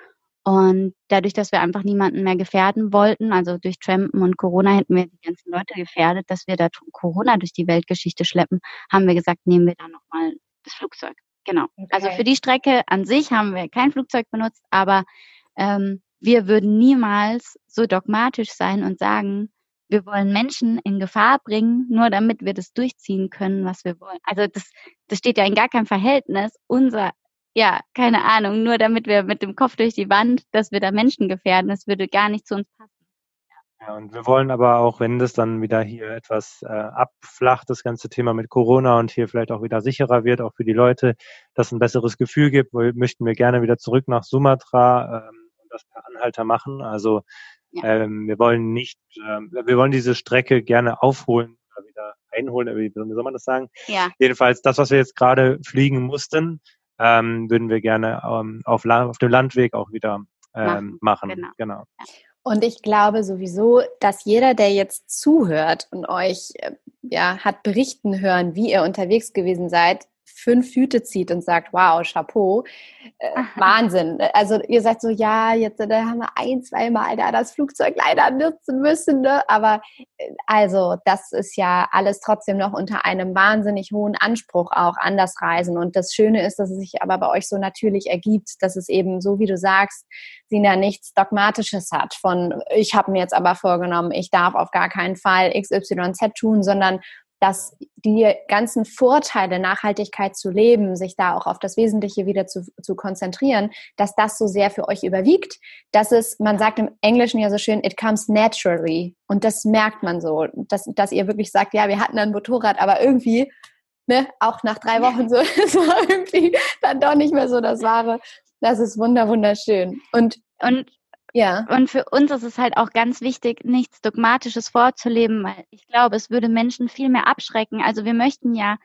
Und dadurch, dass wir einfach niemanden mehr gefährden wollten, also durch Trampen und Corona hätten wir die ganzen Leute gefährdet, dass wir da Corona durch die Weltgeschichte schleppen, haben wir gesagt, nehmen wir da nochmal das Flugzeug. Genau. Also okay. Also für die Strecke an sich haben wir kein Flugzeug benutzt, aber ähm, wir würden niemals so dogmatisch sein und sagen, wir wollen Menschen in Gefahr bringen, nur damit wir das durchziehen können, was wir wollen. Also das, das steht ja in gar keinem Verhältnis. Unser, ja, keine Ahnung, nur damit wir mit dem Kopf durch die Wand, dass wir da Menschen gefährden, das würde gar nicht zu uns passen. Ja, und wir wollen aber auch, wenn das dann wieder hier etwas äh, abflacht, das ganze Thema mit Corona und hier vielleicht auch wieder sicherer wird, auch für die Leute, dass ein besseres Gefühl gibt, möchten wir gerne wieder zurück nach Sumatra ähm, und das per Anhalter machen. Also ja. Ähm, wir wollen nicht, ähm, wir wollen diese Strecke gerne aufholen oder wieder einholen, wie, wie soll man das sagen? Ja. Jedenfalls das, was wir jetzt gerade fliegen mussten, ähm, würden wir gerne ähm, auf, auf dem Landweg auch wieder ähm, machen. machen. Genau. genau. Und ich glaube sowieso, dass jeder, der jetzt zuhört und euch äh, ja, hat berichten hören, wie ihr unterwegs gewesen seid, fünf Hüte zieht und sagt, wow, Chapeau, äh, Wahnsinn. Also ihr sagt so, ja, jetzt da haben wir ein, zwei Mal da das Flugzeug leider nutzen müssen, ne? aber äh, also das ist ja alles trotzdem noch unter einem wahnsinnig hohen Anspruch auch an das Reisen. Und das Schöne ist, dass es sich aber bei euch so natürlich ergibt, dass es eben so, wie du sagst, Sina nichts Dogmatisches hat von, ich habe mir jetzt aber vorgenommen, ich darf auf gar keinen Fall XYZ tun, sondern dass die ganzen Vorteile, Nachhaltigkeit zu leben, sich da auch auf das Wesentliche wieder zu, zu konzentrieren, dass das so sehr für euch überwiegt, dass es, man sagt im Englischen ja so schön, it comes naturally. Und das merkt man so, dass, dass ihr wirklich sagt, ja, wir hatten ein Motorrad, aber irgendwie, ne, auch nach drei Wochen so, es war irgendwie dann doch nicht mehr so das Wahre. Das ist wunder, wunderschön. Und, und ja. Und für uns ist es halt auch ganz wichtig, nichts Dogmatisches vorzuleben, weil ich glaube, es würde Menschen viel mehr abschrecken. Also wir möchten ja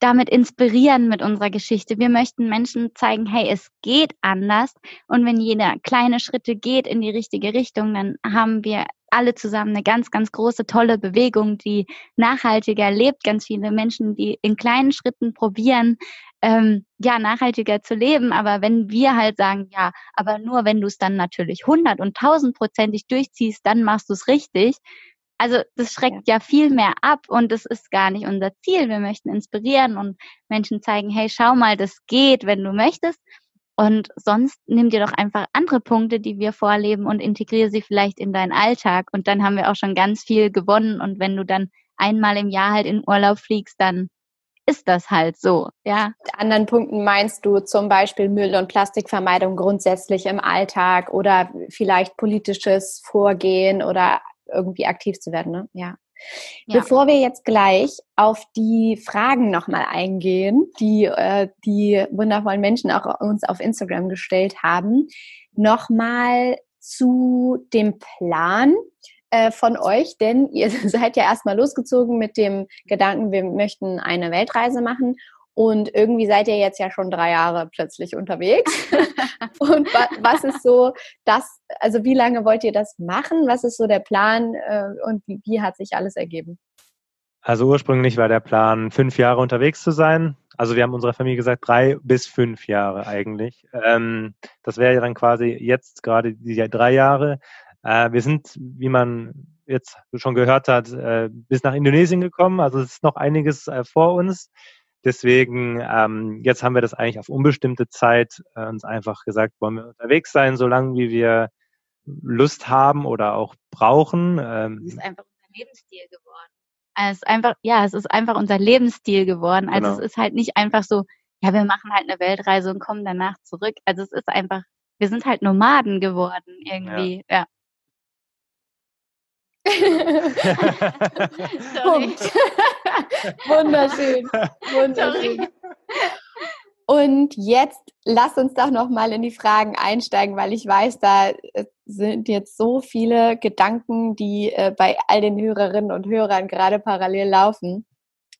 damit inspirieren mit unserer Geschichte. Wir möchten Menschen zeigen, hey, es geht anders. Und wenn jeder kleine Schritte geht in die richtige Richtung, dann haben wir alle zusammen eine ganz, ganz große, tolle Bewegung, die nachhaltiger lebt. Ganz viele Menschen, die in kleinen Schritten probieren, ähm, ja, nachhaltiger zu leben. Aber wenn wir halt sagen, ja, aber nur wenn du es dann natürlich hundert und tausendprozentig durchziehst, dann machst du es richtig. Also das schreckt ja. ja viel mehr ab und das ist gar nicht unser Ziel. Wir möchten inspirieren und Menschen zeigen, hey, schau mal, das geht, wenn du möchtest. Und sonst nimm dir doch einfach andere Punkte, die wir vorleben und integriere sie vielleicht in deinen Alltag. Und dann haben wir auch schon ganz viel gewonnen. Und wenn du dann einmal im Jahr halt in Urlaub fliegst, dann ist das halt so, ja. Mit anderen Punkten meinst du zum Beispiel Müll- und Plastikvermeidung grundsätzlich im Alltag oder vielleicht politisches Vorgehen oder irgendwie aktiv zu werden, ne? Ja. Ja. Bevor wir jetzt gleich auf die Fragen nochmal eingehen, die äh, die wundervollen Menschen auch uns auf Instagram gestellt haben, nochmal zu dem Plan äh, von euch, denn ihr seid ja erstmal losgezogen mit dem Gedanken, wir möchten eine Weltreise machen und irgendwie seid ihr jetzt ja schon drei Jahre plötzlich unterwegs. und wa was ist so das, also wie lange wollt ihr das machen? Was ist so der Plan äh, und wie, wie hat sich alles ergeben? Also ursprünglich war der Plan, fünf Jahre unterwegs zu sein. Also wir haben unserer Familie gesagt, drei bis fünf Jahre eigentlich. Ähm, das wäre dann quasi jetzt gerade die drei Jahre. Äh, wir sind, wie man jetzt schon gehört hat, äh, bis nach Indonesien gekommen. Also es ist noch einiges äh, vor uns. Deswegen, ähm, jetzt haben wir das eigentlich auf unbestimmte Zeit äh, uns einfach gesagt, wollen wir unterwegs sein, solange wie wir Lust haben oder auch brauchen. Ähm, es ist einfach unser Lebensstil geworden. Also es ist einfach, ja, es ist einfach unser Lebensstil geworden. Also genau. es ist halt nicht einfach so, ja, wir machen halt eine Weltreise und kommen danach zurück. Also es ist einfach, wir sind halt Nomaden geworden irgendwie, ja. ja. Punkt. Wunderschön. Wunderschön. Und jetzt lass uns doch noch mal in die Fragen einsteigen, weil ich weiß, da äh, sind jetzt so viele Gedanken, die äh, bei all den Hörerinnen und Hörern gerade parallel laufen.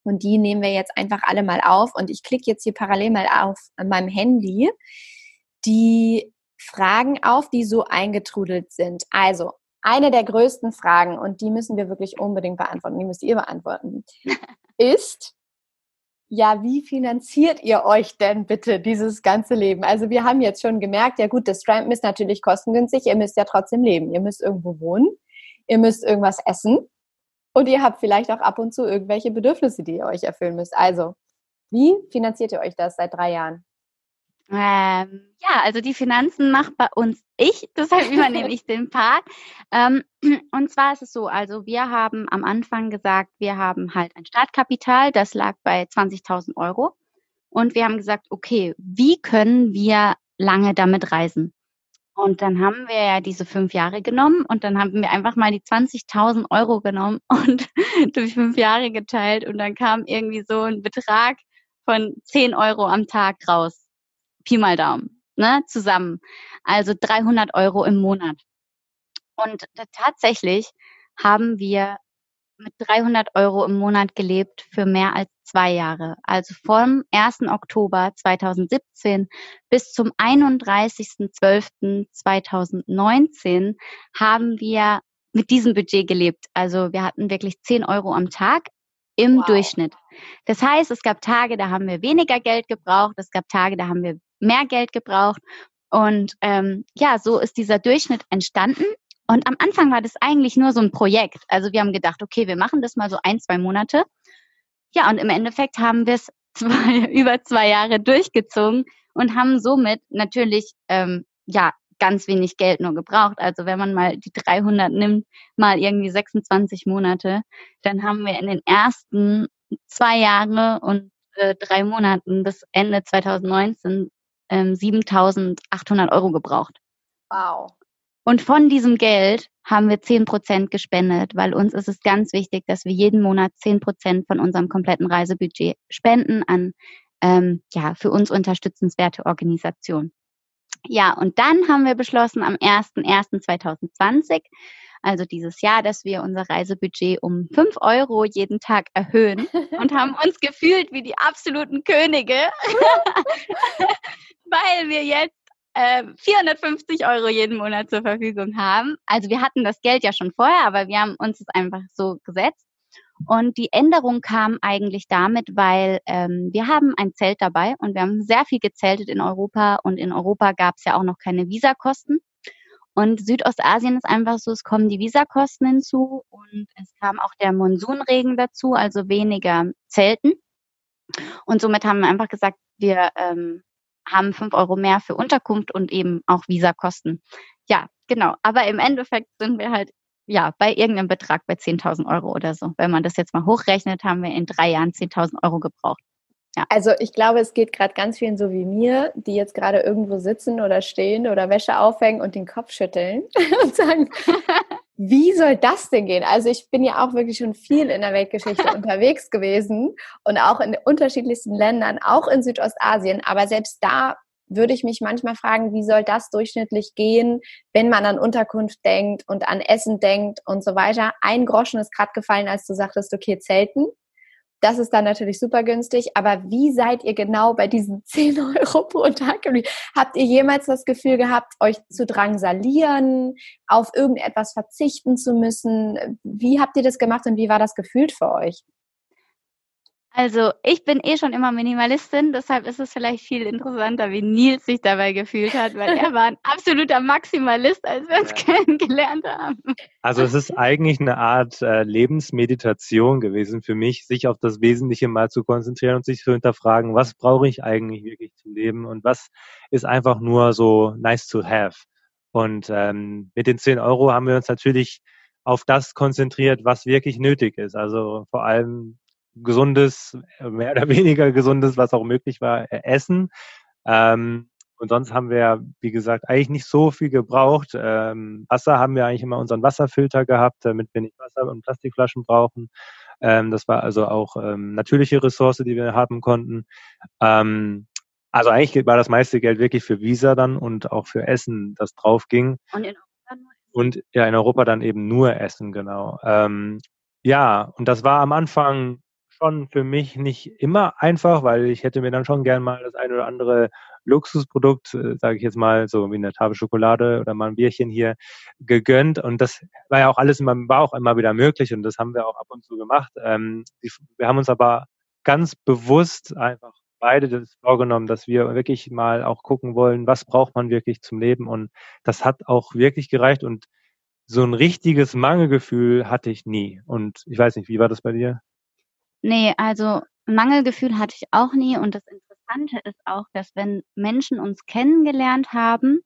Und die nehmen wir jetzt einfach alle mal auf. Und ich klicke jetzt hier parallel mal auf an meinem Handy die Fragen auf, die so eingetrudelt sind. Also, eine der größten Fragen, und die müssen wir wirklich unbedingt beantworten, die müsst ihr beantworten, ist, ja, wie finanziert ihr euch denn bitte dieses ganze Leben? Also wir haben jetzt schon gemerkt, ja gut, das Trampen ist natürlich kostengünstig, ihr müsst ja trotzdem leben. Ihr müsst irgendwo wohnen, ihr müsst irgendwas essen und ihr habt vielleicht auch ab und zu irgendwelche Bedürfnisse, die ihr euch erfüllen müsst. Also, wie finanziert ihr euch das seit drei Jahren? Ähm, ja, also die Finanzen macht bei uns ich, deshalb übernehme ich den Part. Ähm, und zwar ist es so, also wir haben am Anfang gesagt, wir haben halt ein Startkapital, das lag bei 20.000 Euro. Und wir haben gesagt, okay, wie können wir lange damit reisen? Und dann haben wir ja diese fünf Jahre genommen und dann haben wir einfach mal die 20.000 Euro genommen und durch fünf Jahre geteilt und dann kam irgendwie so ein Betrag von 10 Euro am Tag raus. Pi mal Daumen, ne, zusammen. Also 300 Euro im Monat. Und tatsächlich haben wir mit 300 Euro im Monat gelebt für mehr als zwei Jahre. Also vom 1. Oktober 2017 bis zum 31.12.2019 haben wir mit diesem Budget gelebt. Also wir hatten wirklich 10 Euro am Tag im wow. Durchschnitt. Das heißt, es gab Tage, da haben wir weniger Geld gebraucht, es gab Tage, da haben wir mehr Geld gebraucht. Und ähm, ja, so ist dieser Durchschnitt entstanden. Und am Anfang war das eigentlich nur so ein Projekt. Also wir haben gedacht, okay, wir machen das mal so ein, zwei Monate. Ja, und im Endeffekt haben wir es zwei, über zwei Jahre durchgezogen und haben somit natürlich ähm, ja ganz wenig Geld nur gebraucht. Also wenn man mal die 300 nimmt, mal irgendwie 26 Monate, dann haben wir in den ersten zwei Jahre und äh, drei Monaten bis Ende 2019 ähm, 7.800 Euro gebraucht. Wow. Und von diesem Geld haben wir 10 Prozent gespendet, weil uns ist es ganz wichtig, dass wir jeden Monat 10 Prozent von unserem kompletten Reisebudget spenden an ähm, ja, für uns unterstützenswerte Organisationen. Ja, und dann haben wir beschlossen am 01.01.2020, also dieses Jahr, dass wir unser Reisebudget um 5 Euro jeden Tag erhöhen und haben uns gefühlt wie die absoluten Könige, weil wir jetzt äh, 450 Euro jeden Monat zur Verfügung haben. Also wir hatten das Geld ja schon vorher, aber wir haben uns es einfach so gesetzt. Und die Änderung kam eigentlich damit, weil ähm, wir haben ein Zelt dabei und wir haben sehr viel gezeltet in Europa und in Europa gab es ja auch noch keine Visakosten. Und Südostasien ist einfach so, es kommen die Visakosten hinzu und es kam auch der Monsunregen dazu, also weniger Zelten. Und somit haben wir einfach gesagt, wir ähm, haben fünf Euro mehr für Unterkunft und eben auch Visakosten. Ja, genau. Aber im Endeffekt sind wir halt ja, bei irgendeinem Betrag bei 10.000 Euro oder so. Wenn man das jetzt mal hochrechnet, haben wir in drei Jahren 10.000 Euro gebraucht. Ja. Also ich glaube, es geht gerade ganz vielen so wie mir, die jetzt gerade irgendwo sitzen oder stehen oder Wäsche aufhängen und den Kopf schütteln und sagen, wie soll das denn gehen? Also ich bin ja auch wirklich schon viel in der Weltgeschichte unterwegs gewesen und auch in unterschiedlichsten Ländern, auch in Südostasien. Aber selbst da würde ich mich manchmal fragen, wie soll das durchschnittlich gehen, wenn man an Unterkunft denkt und an Essen denkt und so weiter. Ein Groschen ist gerade gefallen, als du sagtest, okay, Zelten. Das ist dann natürlich super günstig, aber wie seid ihr genau bei diesen 10 Euro pro Tag? Habt ihr jemals das Gefühl gehabt, euch zu drangsalieren, auf irgendetwas verzichten zu müssen? Wie habt ihr das gemacht und wie war das gefühlt für euch? Also ich bin eh schon immer Minimalistin, deshalb ist es vielleicht viel interessanter, wie Nils sich dabei gefühlt hat, weil er war ein absoluter Maximalist, als wir uns ja. kennengelernt haben. Also es ist eigentlich eine Art äh, Lebensmeditation gewesen für mich, sich auf das Wesentliche mal zu konzentrieren und sich zu hinterfragen, was brauche ich eigentlich wirklich zum Leben und was ist einfach nur so nice to have. Und ähm, mit den 10 Euro haben wir uns natürlich auf das konzentriert, was wirklich nötig ist. Also vor allem gesundes, mehr oder weniger gesundes, was auch möglich war, äh, essen. Ähm, und sonst haben wir, wie gesagt, eigentlich nicht so viel gebraucht. Ähm, Wasser haben wir eigentlich immer unseren Wasserfilter gehabt, damit wir nicht Wasser und Plastikflaschen brauchen. Ähm, das war also auch ähm, natürliche Ressource, die wir haben konnten. Ähm, also eigentlich war das meiste Geld wirklich für Visa dann und auch für Essen, das drauf ging. Und in Europa nur Essen. Und ja, in Europa dann eben nur Essen, genau. Ähm, ja, und das war am Anfang schon für mich nicht immer einfach, weil ich hätte mir dann schon gern mal das ein oder andere Luxusprodukt, äh, sage ich jetzt mal, so wie eine Tafel Schokolade oder mal ein Bierchen hier gegönnt. Und das war ja auch alles immer, war auch immer wieder möglich und das haben wir auch ab und zu gemacht. Ähm, die, wir haben uns aber ganz bewusst einfach beide das vorgenommen, dass wir wirklich mal auch gucken wollen, was braucht man wirklich zum Leben. Und das hat auch wirklich gereicht und so ein richtiges Mangelgefühl hatte ich nie. Und ich weiß nicht, wie war das bei dir? Nee, also Mangelgefühl hatte ich auch nie und das Interessante ist auch, dass wenn Menschen uns kennengelernt haben,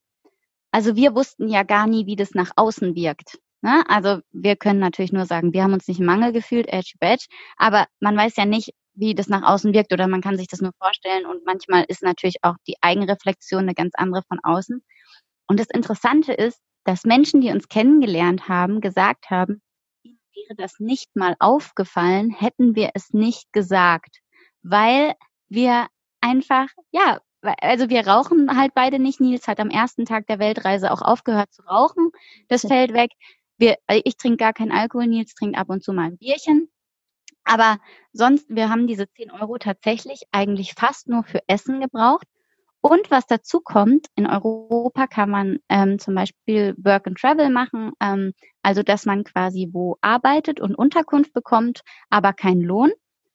also wir wussten ja gar nie, wie das nach außen wirkt. Ne? Also wir können natürlich nur sagen, wir haben uns nicht Mangel gefühlt, edge badge, aber man weiß ja nicht, wie das nach außen wirkt oder man kann sich das nur vorstellen und manchmal ist natürlich auch die Eigenreflexion eine ganz andere von außen. Und das Interessante ist, dass Menschen, die uns kennengelernt haben, gesagt haben, wäre das nicht mal aufgefallen, hätten wir es nicht gesagt, weil wir einfach, ja, also wir rauchen halt beide nicht. Nils hat am ersten Tag der Weltreise auch aufgehört zu rauchen. Das fällt weg. Wir, äh, ich trinke gar keinen Alkohol, Nils trinkt ab und zu mal ein Bierchen. Aber sonst, wir haben diese 10 Euro tatsächlich eigentlich fast nur für Essen gebraucht. Und was dazu kommt, in Europa kann man ähm, zum Beispiel Work and Travel machen, ähm, also dass man quasi wo arbeitet und Unterkunft bekommt, aber keinen Lohn.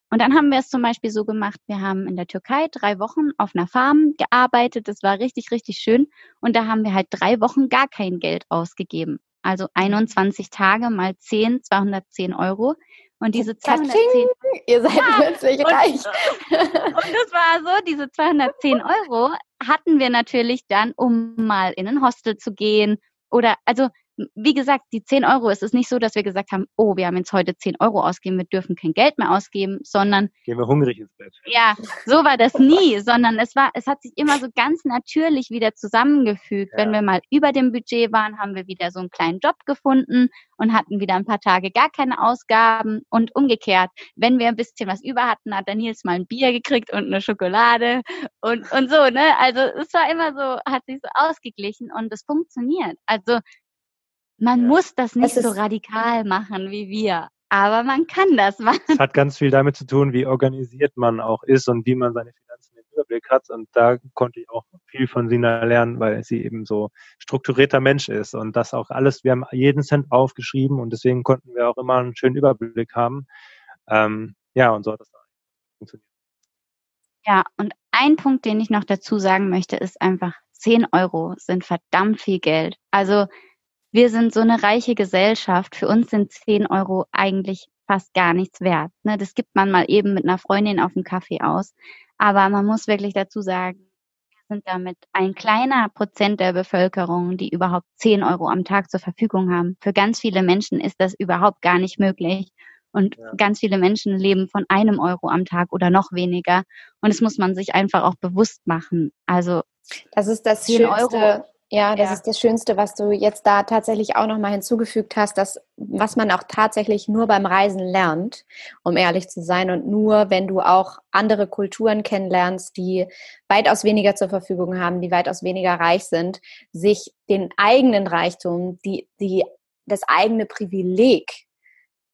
Und dann haben wir es zum Beispiel so gemacht, wir haben in der Türkei drei Wochen auf einer Farm gearbeitet, das war richtig, richtig schön. Und da haben wir halt drei Wochen gar kein Geld ausgegeben. Also 21 Tage mal 10, 210 Euro. Und diese 210, ihr seid ja, plötzlich reich. Und das war so, diese 210 Euro hatten wir natürlich dann, um mal in ein Hostel zu gehen oder, also wie gesagt, die 10 Euro, es ist nicht so, dass wir gesagt haben, oh, wir haben jetzt heute 10 Euro ausgegeben, wir dürfen kein Geld mehr ausgeben, sondern. Gehen wir hungrig ins Bett. Ja, so war das nie, sondern es war, es hat sich immer so ganz natürlich wieder zusammengefügt. Ja. Wenn wir mal über dem Budget waren, haben wir wieder so einen kleinen Job gefunden und hatten wieder ein paar Tage gar keine Ausgaben und umgekehrt. Wenn wir ein bisschen was über hatten, hat dann Nils mal ein Bier gekriegt und eine Schokolade und, und so, ne? Also es war immer so, hat sich so ausgeglichen und es funktioniert. Also man ja. muss das nicht so radikal machen wie wir, aber man kann das machen. Es hat ganz viel damit zu tun, wie organisiert man auch ist und wie man seine Finanzen im Überblick hat. Und da konnte ich auch viel von Sina lernen, weil sie eben so strukturierter Mensch ist und das auch alles, wir haben jeden Cent aufgeschrieben und deswegen konnten wir auch immer einen schönen Überblick haben. Ähm, ja, und so hat das funktioniert. Ja, und ein Punkt, den ich noch dazu sagen möchte, ist einfach, 10 Euro sind verdammt viel Geld. Also wir sind so eine reiche Gesellschaft. Für uns sind 10 Euro eigentlich fast gar nichts wert. Ne? Das gibt man mal eben mit einer Freundin auf dem Kaffee aus. Aber man muss wirklich dazu sagen, wir sind damit ein kleiner Prozent der Bevölkerung, die überhaupt 10 Euro am Tag zur Verfügung haben. Für ganz viele Menschen ist das überhaupt gar nicht möglich. Und ja. ganz viele Menschen leben von einem Euro am Tag oder noch weniger. Und das muss man sich einfach auch bewusst machen. Also das ist das Schönste, Euro, ja, das ja. ist das Schönste, was du jetzt da tatsächlich auch nochmal hinzugefügt hast, dass, was man auch tatsächlich nur beim Reisen lernt, um ehrlich zu sein, und nur wenn du auch andere Kulturen kennenlernst, die weitaus weniger zur Verfügung haben, die weitaus weniger reich sind, sich den eigenen Reichtum, die, die, das eigene Privileg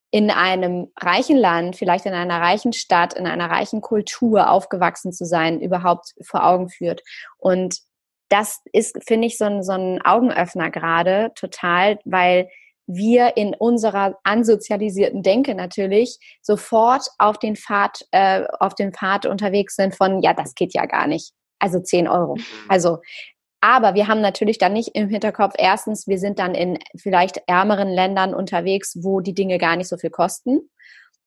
in einem reichen Land, vielleicht in einer reichen Stadt, in einer reichen Kultur aufgewachsen zu sein, überhaupt vor Augen führt. Und das ist, finde ich, so ein, so ein Augenöffner gerade total, weil wir in unserer ansozialisierten Denke natürlich sofort auf den Pfad, äh, auf den Pfad unterwegs sind von, ja, das geht ja gar nicht. Also 10 Euro. Mhm. Also, aber wir haben natürlich dann nicht im Hinterkopf, erstens, wir sind dann in vielleicht ärmeren Ländern unterwegs, wo die Dinge gar nicht so viel kosten.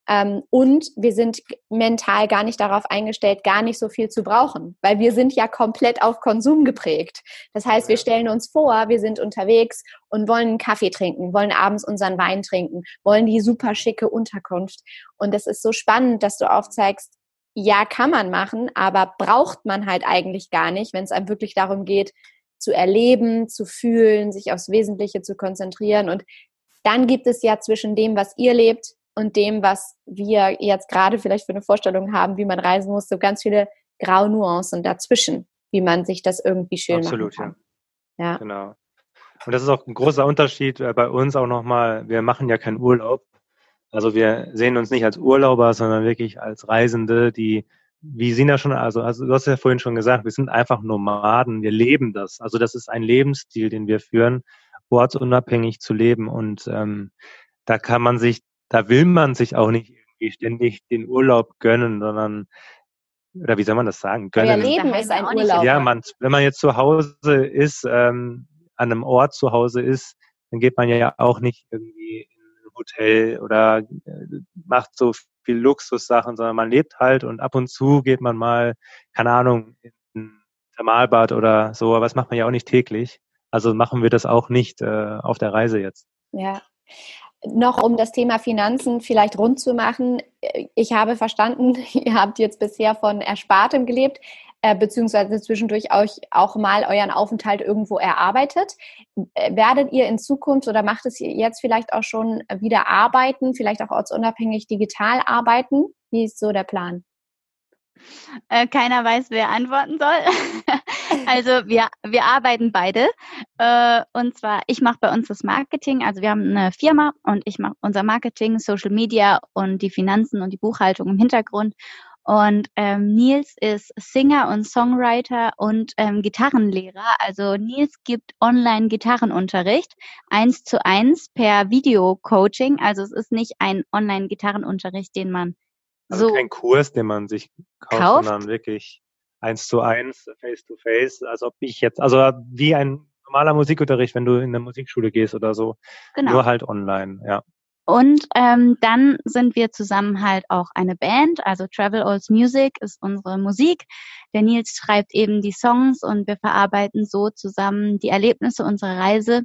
Ähm, und wir sind mental gar nicht darauf eingestellt, gar nicht so viel zu brauchen, weil wir sind ja komplett auf Konsum geprägt. Das heißt, wir stellen uns vor, wir sind unterwegs und wollen einen Kaffee trinken, wollen abends unseren Wein trinken, wollen die super schicke Unterkunft. Und das ist so spannend, dass du aufzeigst, ja, kann man machen, aber braucht man halt eigentlich gar nicht, wenn es einem wirklich darum geht, zu erleben, zu fühlen, sich aufs Wesentliche zu konzentrieren. Und dann gibt es ja zwischen dem, was ihr lebt, und dem, was wir jetzt gerade vielleicht für eine Vorstellung haben, wie man reisen muss, so ganz viele Graunuancen dazwischen, wie man sich das irgendwie schön Absolut, machen kann. Ja. ja. Genau. Und das ist auch ein großer Unterschied äh, bei uns auch nochmal. Wir machen ja keinen Urlaub. Also wir sehen uns nicht als Urlauber, sondern wirklich als Reisende, die, wie Sina schon, also, also du hast ja vorhin schon gesagt, wir sind einfach Nomaden, wir leben das. Also das ist ein Lebensstil, den wir führen, ortsunabhängig zu leben. Und ähm, da kann man sich da will man sich auch nicht irgendwie ständig den Urlaub gönnen, sondern oder wie soll man das sagen? Gönnen. Euer Leben ist ein Urlaub. Ja, man, wenn man jetzt zu Hause ist, ähm, an einem Ort zu Hause ist, dann geht man ja auch nicht irgendwie in ein Hotel oder äh, macht so viel Luxussachen, sondern man lebt halt und ab und zu geht man mal, keine Ahnung, in ein Thermalbad oder so, aber das macht man ja auch nicht täglich. Also machen wir das auch nicht äh, auf der Reise jetzt. Ja, noch um das Thema Finanzen vielleicht rund zu machen. Ich habe verstanden, ihr habt jetzt bisher von Erspartem gelebt, äh, beziehungsweise zwischendurch euch auch mal euren Aufenthalt irgendwo erarbeitet. Äh, werdet ihr in Zukunft oder macht es jetzt vielleicht auch schon wieder arbeiten, vielleicht auch ortsunabhängig digital arbeiten? Wie ist so der Plan? Äh, keiner weiß, wer antworten soll. also wir, wir arbeiten beide. Äh, und zwar, ich mache bei uns das Marketing. Also wir haben eine Firma und ich mache unser Marketing, Social Media und die Finanzen und die Buchhaltung im Hintergrund. Und ähm, Nils ist Singer und Songwriter und ähm, Gitarrenlehrer. Also Nils gibt Online-Gitarrenunterricht, eins zu eins per Video-Coaching. Also es ist nicht ein Online-Gitarrenunterricht, den man also so kein Kurs, den man sich kauft, kauft, sondern wirklich eins zu eins, face to face, als ob ich jetzt, also wie ein normaler Musikunterricht, wenn du in eine Musikschule gehst oder so, genau. nur halt online, ja. Und ähm, dann sind wir zusammen halt auch eine Band, also Travel Olds Music ist unsere Musik. Der Nils schreibt eben die Songs und wir verarbeiten so zusammen die Erlebnisse unserer Reise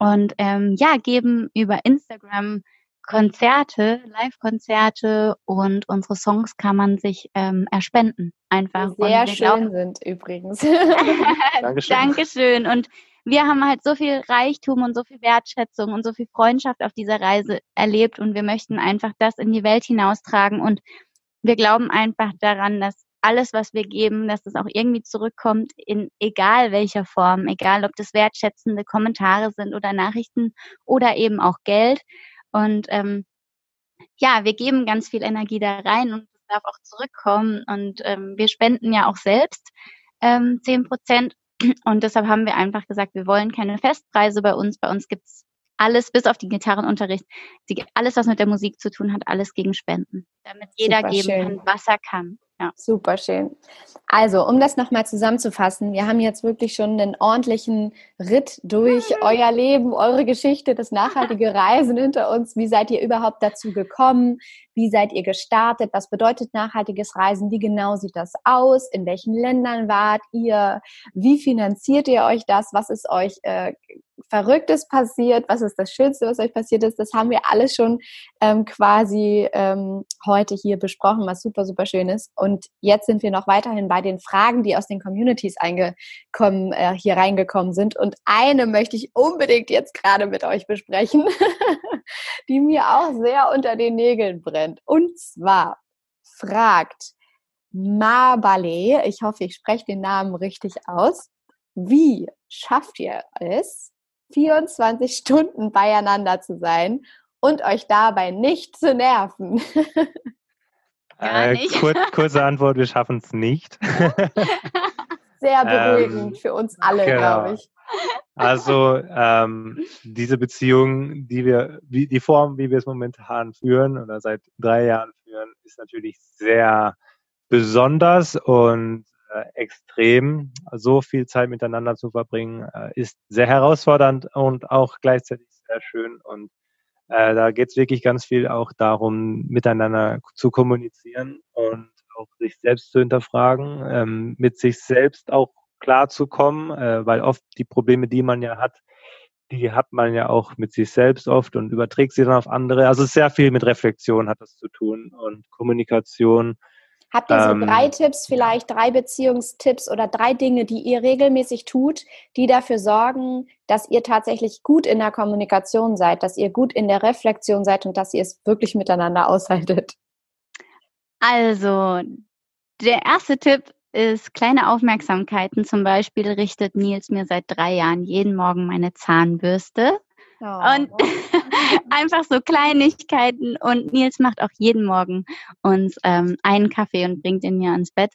und ähm, ja, geben über Instagram Konzerte, Live-Konzerte und unsere Songs kann man sich ähm, erspenden. Einfach. Die sehr schön glauben, sind übrigens. Dankeschön. Dankeschön. Und wir haben halt so viel Reichtum und so viel Wertschätzung und so viel Freundschaft auf dieser Reise erlebt und wir möchten einfach das in die Welt hinaustragen und wir glauben einfach daran, dass alles, was wir geben, dass es auch irgendwie zurückkommt in egal welcher Form, egal ob das wertschätzende Kommentare sind oder Nachrichten oder eben auch Geld. Und ähm, ja, wir geben ganz viel Energie da rein und es darf auch zurückkommen. Und ähm, wir spenden ja auch selbst ähm, 10 Prozent. Und deshalb haben wir einfach gesagt, wir wollen keine Festpreise bei uns. Bei uns gibt's alles, bis auf den Gitarrenunterricht, alles, was mit der Musik zu tun hat, alles gegen Spenden. Damit jeder Super geben schön. kann, was er kann. Ja. Super schön. Also, um das nochmal zusammenzufassen, wir haben jetzt wirklich schon einen ordentlichen Ritt durch euer Leben, eure Geschichte, das nachhaltige Reisen hinter uns. Wie seid ihr überhaupt dazu gekommen? Wie seid ihr gestartet? Was bedeutet nachhaltiges Reisen? Wie genau sieht das aus? In welchen Ländern wart ihr? Wie finanziert ihr euch das? Was ist euch äh, Verrücktes passiert? Was ist das Schönste, was euch passiert ist? Das haben wir alles schon ähm, quasi ähm, heute hier besprochen, was super, super schön ist. Und jetzt sind wir noch weiterhin bei den Fragen, die aus den Communities eingekommen, äh, hier reingekommen sind. Und eine möchte ich unbedingt jetzt gerade mit euch besprechen, die mir auch sehr unter den Nägeln brennt. Und zwar fragt Mabale, ich hoffe, ich spreche den Namen richtig aus, wie schafft ihr es, 24 Stunden beieinander zu sein und euch dabei nicht zu nerven? Äh, kurz, kurze Antwort, wir schaffen es nicht. Sehr beruhigend ähm, für uns alle, genau. glaube ich. Also ähm, diese Beziehung, die wir, wie, die Form, wie wir es momentan führen oder seit drei Jahren führen, ist natürlich sehr besonders und äh, extrem. So viel Zeit miteinander zu verbringen, äh, ist sehr herausfordernd und auch gleichzeitig sehr schön. Und äh, da geht es wirklich ganz viel auch darum, miteinander zu kommunizieren und auch sich selbst zu hinterfragen, ähm, mit sich selbst auch klarzukommen, äh, weil oft die Probleme, die man ja hat, die hat man ja auch mit sich selbst oft und überträgt sie dann auf andere. Also sehr viel mit Reflexion hat das zu tun und Kommunikation. Habt ihr so ähm, drei Tipps, vielleicht drei Beziehungstipps oder drei Dinge, die ihr regelmäßig tut, die dafür sorgen, dass ihr tatsächlich gut in der Kommunikation seid, dass ihr gut in der Reflexion seid und dass ihr es wirklich miteinander aushaltet? Also, der erste Tipp ist kleine Aufmerksamkeiten. Zum Beispiel richtet Nils mir seit drei Jahren jeden Morgen meine Zahnbürste. Oh. Und einfach so Kleinigkeiten. Und Nils macht auch jeden Morgen uns ähm, einen Kaffee und bringt ihn mir ans Bett.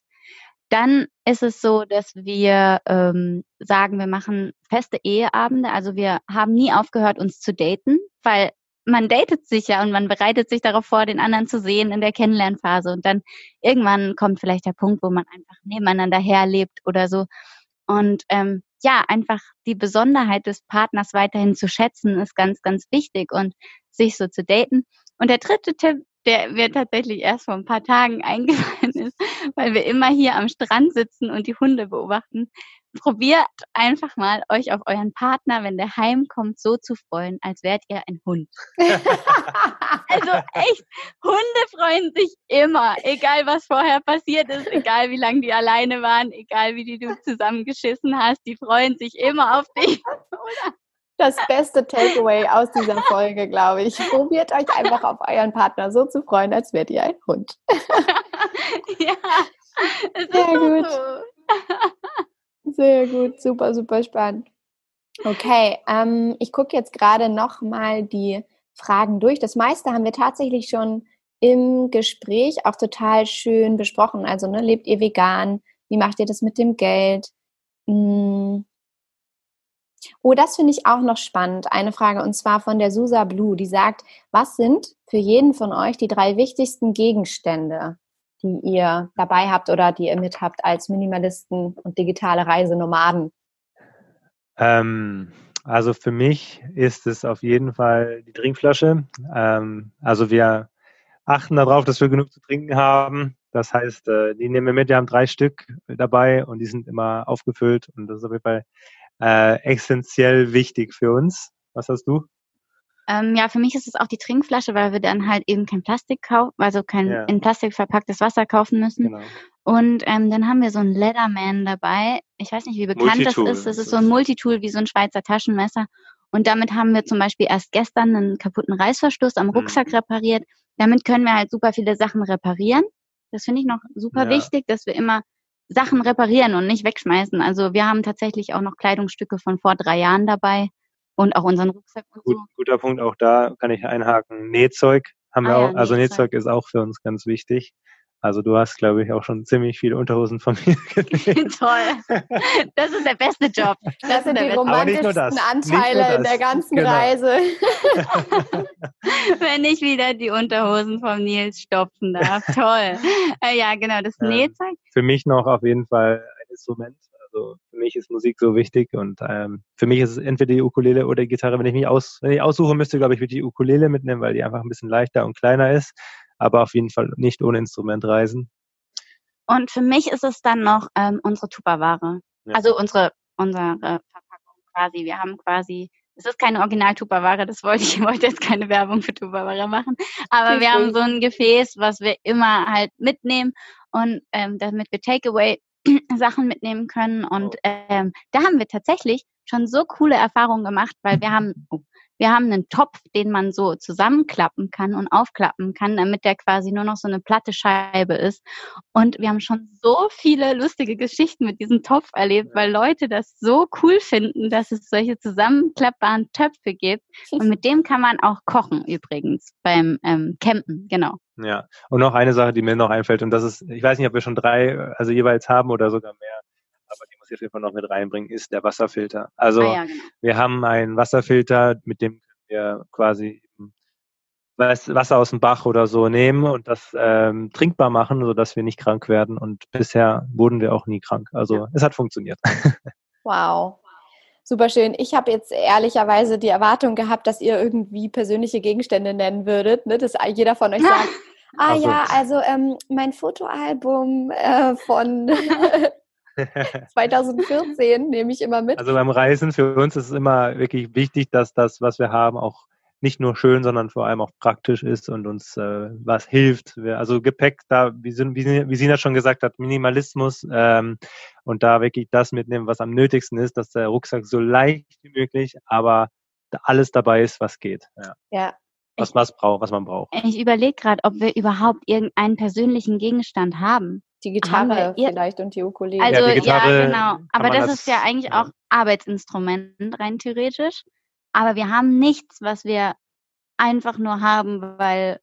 Dann ist es so, dass wir ähm, sagen, wir machen feste Eheabende. Also wir haben nie aufgehört, uns zu daten, weil man datet sich ja und man bereitet sich darauf vor, den anderen zu sehen in der Kennenlernphase. Und dann irgendwann kommt vielleicht der Punkt, wo man einfach nebeneinander herlebt oder so. Und ähm, ja, einfach die Besonderheit des Partners weiterhin zu schätzen, ist ganz, ganz wichtig und sich so zu daten. Und der dritte Tipp, der mir tatsächlich erst vor ein paar Tagen eingefallen ist, weil wir immer hier am Strand sitzen und die Hunde beobachten, probiert einfach mal euch auf euren Partner, wenn der heimkommt, so zu freuen, als wärt ihr ein Hund. also echt, Hunde freuen sich immer, egal was vorher passiert ist, egal wie lange die alleine waren, egal wie die du zusammengeschissen hast, die freuen sich immer auf dich. Das beste Takeaway aus dieser Folge, glaube ich. Probiert euch einfach auf euren Partner so zu freuen, als wärt ihr ein Hund. ja, sehr gut. So. Sehr gut, super, super spannend. Okay, ähm, ich gucke jetzt gerade noch mal die Fragen durch. Das meiste haben wir tatsächlich schon im Gespräch auch total schön besprochen. Also, ne, lebt ihr vegan? Wie macht ihr das mit dem Geld? Hm. Oh, das finde ich auch noch spannend. Eine Frage und zwar von der Susa Blue, die sagt, was sind für jeden von euch die drei wichtigsten Gegenstände, die ihr dabei habt oder die ihr mit habt als Minimalisten und digitale Reisenomaden? Ähm, also für mich ist es auf jeden Fall die Trinkflasche. Ähm, also wir achten darauf, dass wir genug zu trinken haben. Das heißt, äh, die nehmen wir mit. Wir haben drei Stück dabei und die sind immer aufgefüllt und das ist auf jeden Fall äh, essentiell wichtig für uns. Was hast du? Ähm, ja, für mich ist es auch die Trinkflasche, weil wir dann halt eben kein Plastik kaufen, also kein Ja. in Plastik verpacktes Wasser kaufen müssen. Genau. Und ähm, dann haben wir so einen Leatherman dabei. Ich weiß nicht, wie bekannt Multitool das ist. Das ist so ein. Multitool wie so ein Schweizer Taschenmesser. Und damit haben wir zum Beispiel erst gestern einen kaputten Reißverschluss am Rucksack Mhm. repariert. Damit können wir halt super viele Sachen reparieren. Das finde ich noch super Ja. wichtig, dass wir immer Sachen reparieren und nicht wegschmeißen. Also wir haben tatsächlich auch noch Kleidungsstücke von vor drei Jahren dabei und auch unseren Rucksack und Gut, so. guter Punkt, auch da kann ich einhaken. Nähzeug haben wir Ah ja, auch, also Nähzeug. Nähzeug ist auch für uns ganz wichtig. Also du hast, glaube ich, auch schon ziemlich viele Unterhosen von mir genäht. Toll. Das ist der beste Job. Das sind der die romantischsten das. Anteile in das. der ganzen Genau. Reise. wenn ich wieder die Unterhosen vom Nils stopfen darf. Toll. Äh, ja, genau, das Ähm, Nähzeug. für mich noch auf jeden Fall ein Instrument. Also für mich ist Musik so wichtig und ähm, für mich ist es entweder die Ukulele oder die Gitarre. Wenn ich mich aus, wenn ich aussuchen müsste, glaube ich, würde ich die Ukulele mitnehmen, weil die einfach ein bisschen leichter und kleiner ist. Aber auf jeden Fall nicht ohne Instrument reisen. Und für mich ist es dann noch ähm, unsere Tupperware. Ja. Also unsere, unsere Verpackung quasi. Wir haben quasi, es ist keine Original-Tupperware, das wollte ich, ich wollte jetzt keine Werbung für Tupperware machen. Aber wir haben so ein Gefäß, was wir immer halt mitnehmen und ähm, damit wir Takeaway Sachen mitnehmen können. Und ähm, da haben wir tatsächlich schon so coole Erfahrungen gemacht, weil wir haben, oh, wir haben einen Topf, den man so zusammenklappen kann und aufklappen kann, damit der quasi nur noch so eine platte Scheibe ist. Und wir haben schon so viele lustige Geschichten mit diesem Topf erlebt, weil Leute das so cool finden, dass es solche zusammenklappbaren Töpfe gibt. Und mit dem kann man auch kochen übrigens beim ähm, Campen, genau. Ja. Und noch eine Sache, die mir noch einfällt, und das ist, ich weiß nicht, ob wir schon drei, also jeweils haben oder sogar mehr, muss ich auf jeden Fall noch mit reinbringen, ist der Wasserfilter. Also ah, ja, genau. wir haben einen Wasserfilter, mit dem können wir quasi was- Wasser aus dem Bach oder so nehmen und das ähm, trinkbar machen, sodass wir nicht krank werden. Und bisher wurden wir auch nie krank. Also Ja. es hat funktioniert. Wow. Super schön. Ich habe jetzt ehrlicherweise die Erwartung gehabt, dass ihr irgendwie persönliche Gegenstände nennen würdet, ne? dass jeder von euch sagt, ah Ach so. ja, also ähm, mein Fotoalbum äh, von 2014 nehme ich immer mit. Also beim Reisen für uns ist es immer wirklich wichtig, dass das, was wir haben, auch nicht nur schön, sondern vor allem auch praktisch ist und uns äh, was hilft. Wir, also Gepäck, da, wie, Sin- wie, Sin- wie Sina schon gesagt hat, Minimalismus ähm, und da wirklich das mitnehmen, was am nötigsten ist, dass der Rucksack so leicht wie möglich, aber da alles dabei ist, was geht. Ja. Ja. Was, was, braucht, was man braucht. Ich überlege gerade, ob wir überhaupt irgendeinen persönlichen Gegenstand haben. Die Gitarre ihr- vielleicht und die Ukulele. Also ja, Gitarre genau. Aber das als- ist ja eigentlich ja. auch Arbeitsinstrument rein theoretisch. Aber wir haben nichts, was wir einfach nur haben, weil,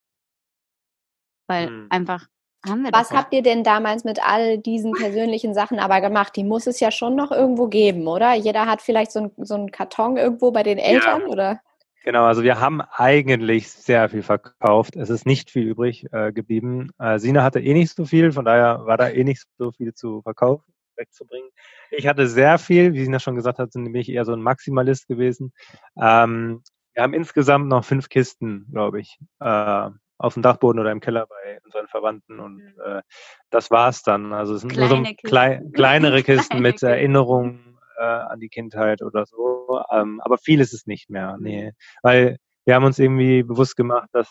weil Hm. einfach haben wir Was das. ja. habt ihr denn damals mit all diesen persönlichen Sachen aber gemacht? Die muss es ja schon noch irgendwo geben, oder? Jeder hat vielleicht so, ein, so einen Karton irgendwo bei den Eltern, oder? Genau, also wir haben eigentlich sehr viel verkauft. Es ist nicht viel übrig äh, geblieben. Äh, Sina hatte eh nicht so viel, von daher war da eh nicht so viel zu verkaufen, wegzubringen. Ich hatte sehr viel, wie Sina schon gesagt hat, sind nämlich eher so ein Maximalist gewesen. Ähm, wir haben insgesamt noch fünf Kisten, glaube ich, äh, auf dem Dachboden oder im Keller bei unseren Verwandten und äh, das war's dann. Also es sind nur so Kleine klei kleinere Kisten Kleine mit. Erinnerungen äh, an die Kindheit oder so. Ähm, aber viel ist es nicht mehr. Nee weil wir haben uns irgendwie bewusst gemacht, dass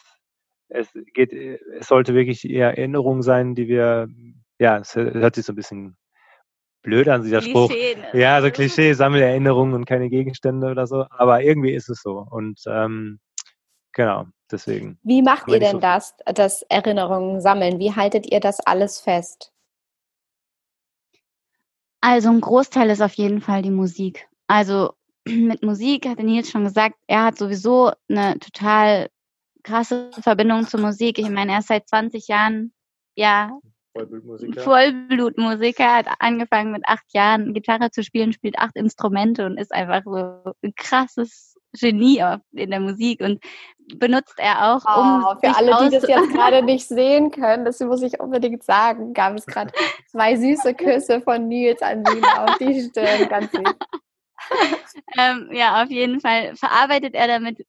es geht, es sollte wirklich eher Erinnerung sein, die wir, ja, es hört sich so ein bisschen blöd an, dieser Spruch. Klischee, ne? Ja, so Klischee, Sammelerinnerungen und keine Gegenstände oder so, aber irgendwie ist es so und ähm, genau, deswegen. Wie macht ihr denn so das, das Erinnerungen sammeln? Wie haltet ihr das alles fest? Also ein Großteil ist auf jeden Fall die Musik. Also mit Musik hat der Nils schon gesagt, er hat sowieso eine total krasse Verbindung zur Musik. Ich meine, er ist seit 20 Jahren ja Vollblutmusiker, hat angefangen mit acht Jahren Gitarre zu spielen, spielt acht Instrumente und ist einfach so ein krasses Genie in der Musik und benutzt er auch, um Oh, für alle, die das jetzt gerade nicht sehen können, das muss ich unbedingt sagen, gab es gerade zwei süße Küsse von Nils an Sina auf die Stirn. Ganz süß. ähm, ja, auf jeden Fall verarbeitet er damit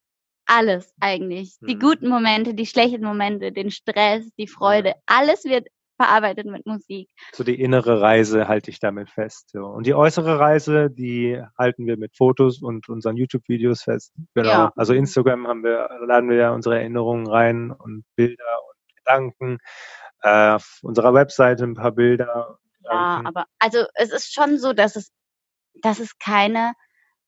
alles eigentlich. Die Mhm. guten Momente, die schlechten Momente, den Stress, die Freude. Alles wird verarbeitet mit Musik. So die innere Reise halte ich damit fest. So. Und die äußere Reise, die halten wir mit Fotos und unseren YouTube-Videos fest. Genau. Ja. Also Instagram haben wir, laden wir ja unsere Erinnerungen rein und Bilder und Gedanken. Äh, auf unserer Webseite ein paar Bilder. Ja, aber also es ist schon so, dass es, dass es keine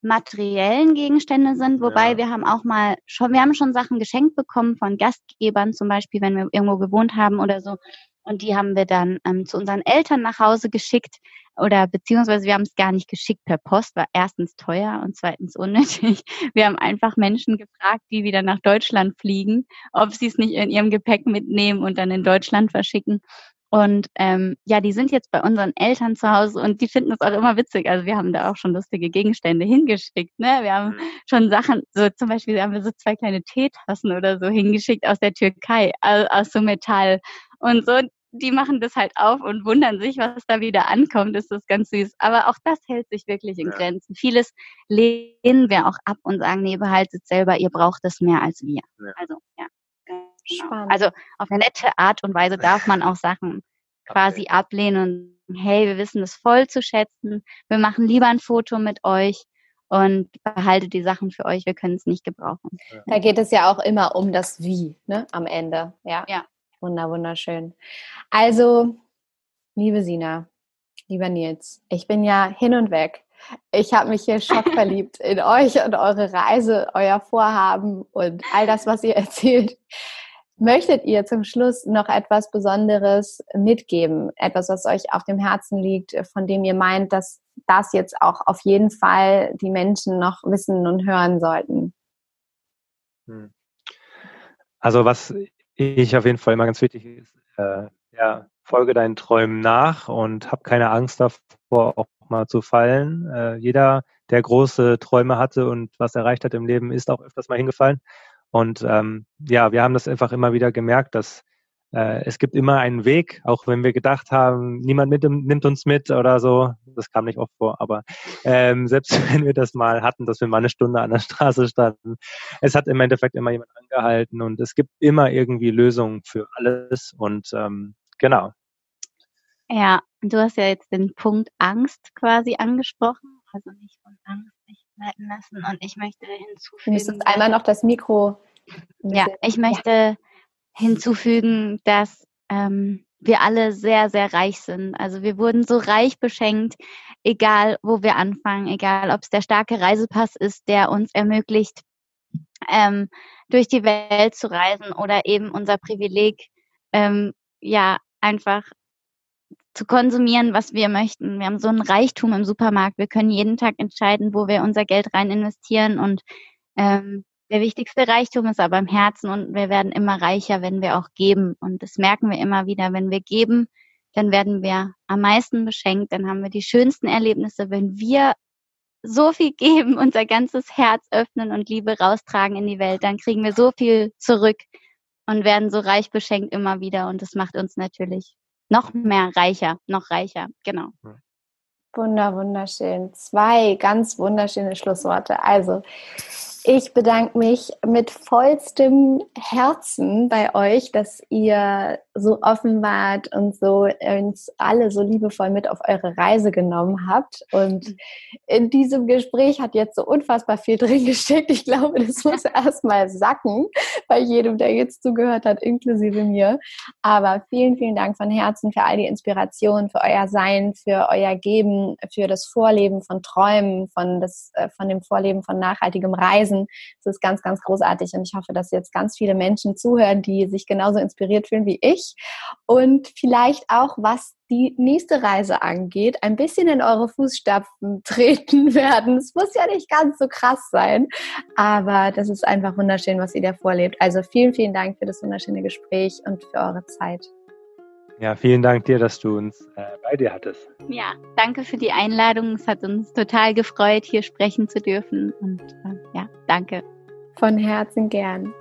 materiellen Gegenstände sind, wobei ja. wir haben auch mal schon, wir haben schon Sachen geschenkt bekommen von Gastgebern, zum Beispiel, wenn wir irgendwo gewohnt haben oder so. Und die haben wir dann ähm, zu unseren Eltern nach Hause geschickt oder beziehungsweise wir haben es gar nicht geschickt per Post, war erstens teuer und zweitens unnötig. Wir haben einfach Menschen gefragt, die wieder nach Deutschland fliegen, ob sie es nicht in ihrem Gepäck mitnehmen und dann in Deutschland verschicken. Und ähm, ja, die sind jetzt bei unseren Eltern zu Hause und die finden es auch immer witzig. Also wir haben da auch schon lustige Gegenstände hingeschickt. Ne? Wir haben mhm. schon Sachen, so zum Beispiel haben wir so zwei kleine Teetassen oder so hingeschickt aus der Türkei, aus, aus so Metall. Und so, die machen das halt auf und wundern sich, was da wieder ankommt. Das ist ganz süß. Aber auch das hält sich wirklich in Grenzen. Vieles lehnen wir auch ab und sagen, nee, behaltet selber, ihr braucht es mehr als wir. Ja. Also, ja. Genau. Also auf eine nette Art und Weise darf man auch Sachen quasi okay. ablehnen und hey, wir wissen das voll zu schätzen. Wir machen lieber ein Foto mit euch und behaltet die Sachen für euch. Wir können es nicht gebrauchen. Da geht es ja auch immer um das Wie, ne? Am Ende. Ja. Ja. Wunder, wunderschön. Also, liebe Sina, lieber Nils, ich bin ja hin und weg. Ich habe mich hier schockverliebt in euch und eure Reise, euer Vorhaben und all das, was ihr erzählt. Möchtet ihr zum Schluss noch etwas Besonderes mitgeben? Etwas, was euch auf dem Herzen liegt, von dem ihr meint, dass das jetzt auch auf jeden Fall die Menschen noch wissen und hören sollten? Hm. Also was ich auf jeden Fall immer ganz wichtig ist, äh, ja, folge deinen Träumen nach und hab keine Angst davor, auch mal zu fallen. Äh, jeder, der große Träume hatte und was erreicht hat im Leben, ist auch öfters mal hingefallen. Und ähm, ja, wir haben das einfach immer wieder gemerkt, dass es gibt immer einen Weg, auch wenn wir gedacht haben, niemand mit, nimmt uns mit oder so. Das kam nicht oft vor, aber ähm, selbst wenn wir das mal hatten, dass wir mal eine Stunde an der Straße standen, es hat im Endeffekt immer jemand angehalten und es gibt immer irgendwie Lösungen für alles und ähm, genau. Ja, du hast ja jetzt den Punkt Angst quasi angesprochen, also nicht von Angst leiten lassen. Und ich möchte hinzufügen. Du müsstest einmal noch das Mikro. Ja, ich möchte ja. Hinzufügen, dass ähm, wir alle sehr, sehr reich sind. Also wir wurden so reich beschenkt, egal wo wir anfangen, egal ob es der starke Reisepass ist, der uns ermöglicht, ähm, durch die Welt zu reisen oder eben unser Privileg, ähm, ja, einfach zu konsumieren, was wir möchten. Wir haben so einen Reichtum im Supermarkt. Wir können jeden Tag entscheiden, wo wir unser Geld rein investieren. Und ähm, der wichtigste Reichtum ist aber im Herzen und wir werden immer reicher, wenn wir auch geben. Und das merken wir immer wieder. Wenn wir geben, dann werden wir am meisten beschenkt. Dann haben wir die schönsten Erlebnisse, wenn wir so viel geben, unser ganzes Herz öffnen und Liebe raustragen in die Welt, dann kriegen wir so viel zurück und werden so reich beschenkt immer wieder. Und das macht uns natürlich noch mehr reicher, noch reicher, genau. Wunder, wunderschön. Zwei ganz wunderschöne Schlussworte. Also, ich bedanke mich mit vollstem Herzen bei euch, dass ihr so offen wart und so uns alle so liebevoll mit auf eure Reise genommen habt. Und in diesem Gespräch hat jetzt so unfassbar viel drin gesteckt. Ich glaube, das muss erstmal sacken bei jedem, der jetzt zugehört hat, inklusive mir. Aber vielen, vielen Dank von Herzen für all die Inspiration, für euer Sein, für euer Geben, für das Vorleben von Träumen, von, das, äh, von dem Vorleben von nachhaltigem Reisen lesen. Das ist ganz, ganz großartig und ich hoffe, dass jetzt ganz viele Menschen zuhören, die sich genauso inspiriert fühlen wie ich und vielleicht auch, was die nächste Reise angeht, ein bisschen in eure Fußstapfen treten werden. Es muss ja nicht ganz so krass sein, aber das ist einfach wunderschön, was ihr da vorlebt. Also vielen, vielen Dank für das wunderschöne Gespräch und für eure Zeit. Ja, vielen Dank dir, dass du uns äh, bei dir hattest. Ja, danke für die Einladung. Es hat uns total gefreut, hier sprechen zu dürfen. Und äh, ja, danke. Von Herzen gern.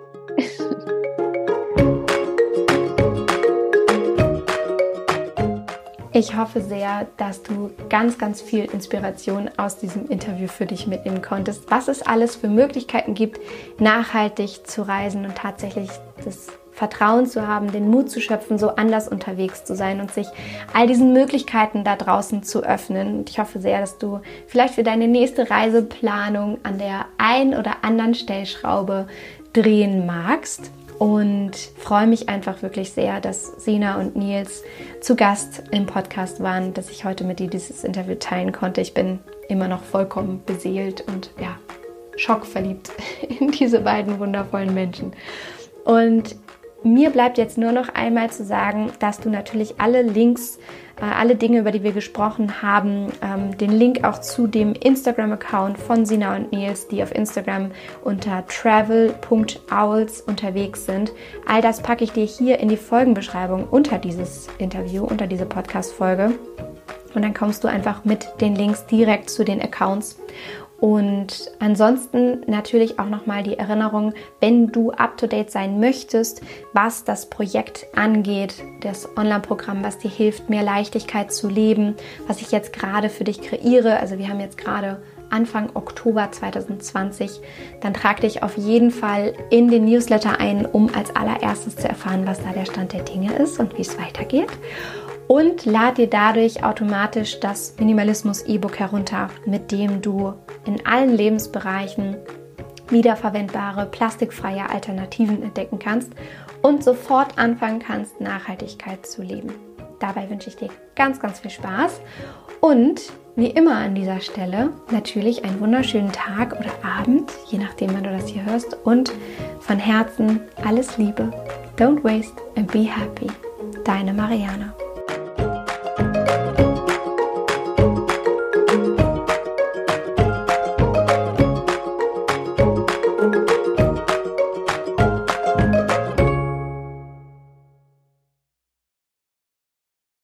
Ich hoffe sehr, dass du ganz, ganz viel Inspiration aus diesem Interview für dich mitnehmen konntest, was es alles für Möglichkeiten gibt, nachhaltig zu reisen und tatsächlich das Vertrauen zu haben, den Mut zu schöpfen, so anders unterwegs zu sein und sich all diesen Möglichkeiten da draußen zu öffnen. Und ich hoffe sehr, dass du vielleicht für deine nächste Reiseplanung an der ein oder anderen Stellschraube drehen magst und freue mich einfach wirklich sehr, dass Sina und Nils zu Gast im Podcast waren, dass ich heute mit dir dieses Interview teilen konnte. Ich bin immer noch vollkommen beseelt und ja, schockverliebt in diese beiden wundervollen Menschen. Und mir bleibt jetzt nur noch einmal zu sagen, dass du natürlich alle Links, äh, alle Dinge, über die wir gesprochen haben, ähm, den Link auch zu dem Instagram-Account von Sina und Nils, die auf Instagram unter travel.owls unterwegs sind. All das packe ich dir hier in die Folgenbeschreibung unter dieses Interview, unter diese Podcast-Folge. Und dann kommst du einfach mit den Links direkt zu den Accounts. Und ansonsten natürlich auch nochmal die Erinnerung, wenn du up-to-date sein möchtest, was das Projekt angeht, das Online-Programm, was dir hilft, mehr Leichtigkeit zu leben, was ich jetzt gerade für dich kreiere. Also wir haben jetzt gerade Anfang Oktober 2020, dann trag dich auf jeden Fall in den Newsletter ein, um als allererstes zu erfahren, was da der Stand der Dinge ist und wie es weitergeht und lad dir dadurch automatisch das Minimalismus-E-Book herunter, mit dem du in allen Lebensbereichen wiederverwendbare, plastikfreie Alternativen entdecken kannst und sofort anfangen kannst, Nachhaltigkeit zu leben. Dabei wünsche ich dir ganz, ganz viel Spaß und wie immer an dieser Stelle natürlich einen wunderschönen Tag oder Abend, je nachdem, wann du das hier hörst und von Herzen alles Liebe. Don't waste and be happy. Deine Mariana.